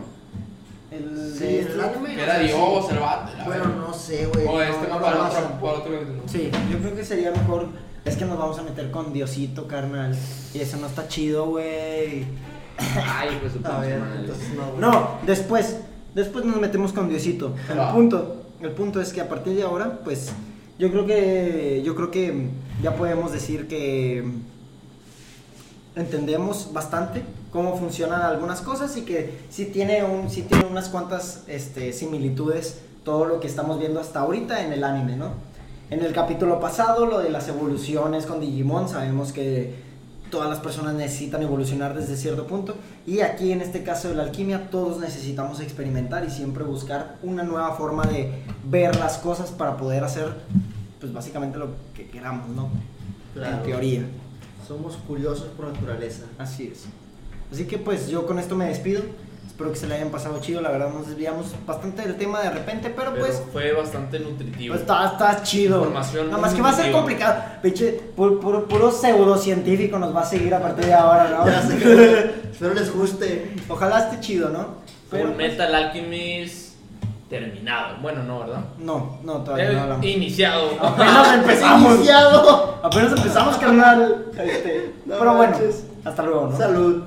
El, Sí, de en el anime. Que no era sé Dios, si- el vato. Bueno, verga. no sé, güey. O este no, para otro, para otro capítulo. Sí, yo creo que sería mejor. Es que nos vamos a meter con Diosito, carnal. Y eso no está chido, güey. <coughs> Ay, pues su A ver, entonces no, güey. No, después. Después nos metemos con Diosito. El punto. El punto es que a partir de ahora, pues. Yo creo que. Yo creo que ya podemos decir que. Entendemos bastante cómo funcionan algunas cosas y que sí tiene, un, sí tiene unas cuantas este, similitudes todo lo que estamos viendo hasta ahorita en el anime, ¿no? En el capítulo pasado, lo de las evoluciones con Digimon, sabemos que todas las personas necesitan evolucionar desde cierto punto. Y aquí en este caso de la alquimia, todos necesitamos experimentar y siempre buscar una nueva forma de ver las cosas para poder hacer, pues básicamente lo que queramos, ¿no? Claro. En teoría. Somos curiosos por naturaleza. Así es. Así que pues yo con esto me despido. Espero que se le hayan pasado chido. La verdad, nos desviamos bastante del tema de repente, pero, Pero pues. fue bastante nutritivo. Pues está, está chido. Información Nada más que va a ser complicado. Pinche, puro, puro, puro pseudocientífico nos va a seguir a partir de ahora, ¿no? Ya sé <laughs> espero les guste. Ojalá esté chido, ¿no? Full pues, Metal Alchemist terminado. Bueno, no, ¿verdad? No, no, todavía no Eh, hablamos. iniciado. Apenas <laughs> empezamos. Iniciado. Apenas empezamos, carnal. Este, No pero bueno, hasta luego, ¿no? Salud.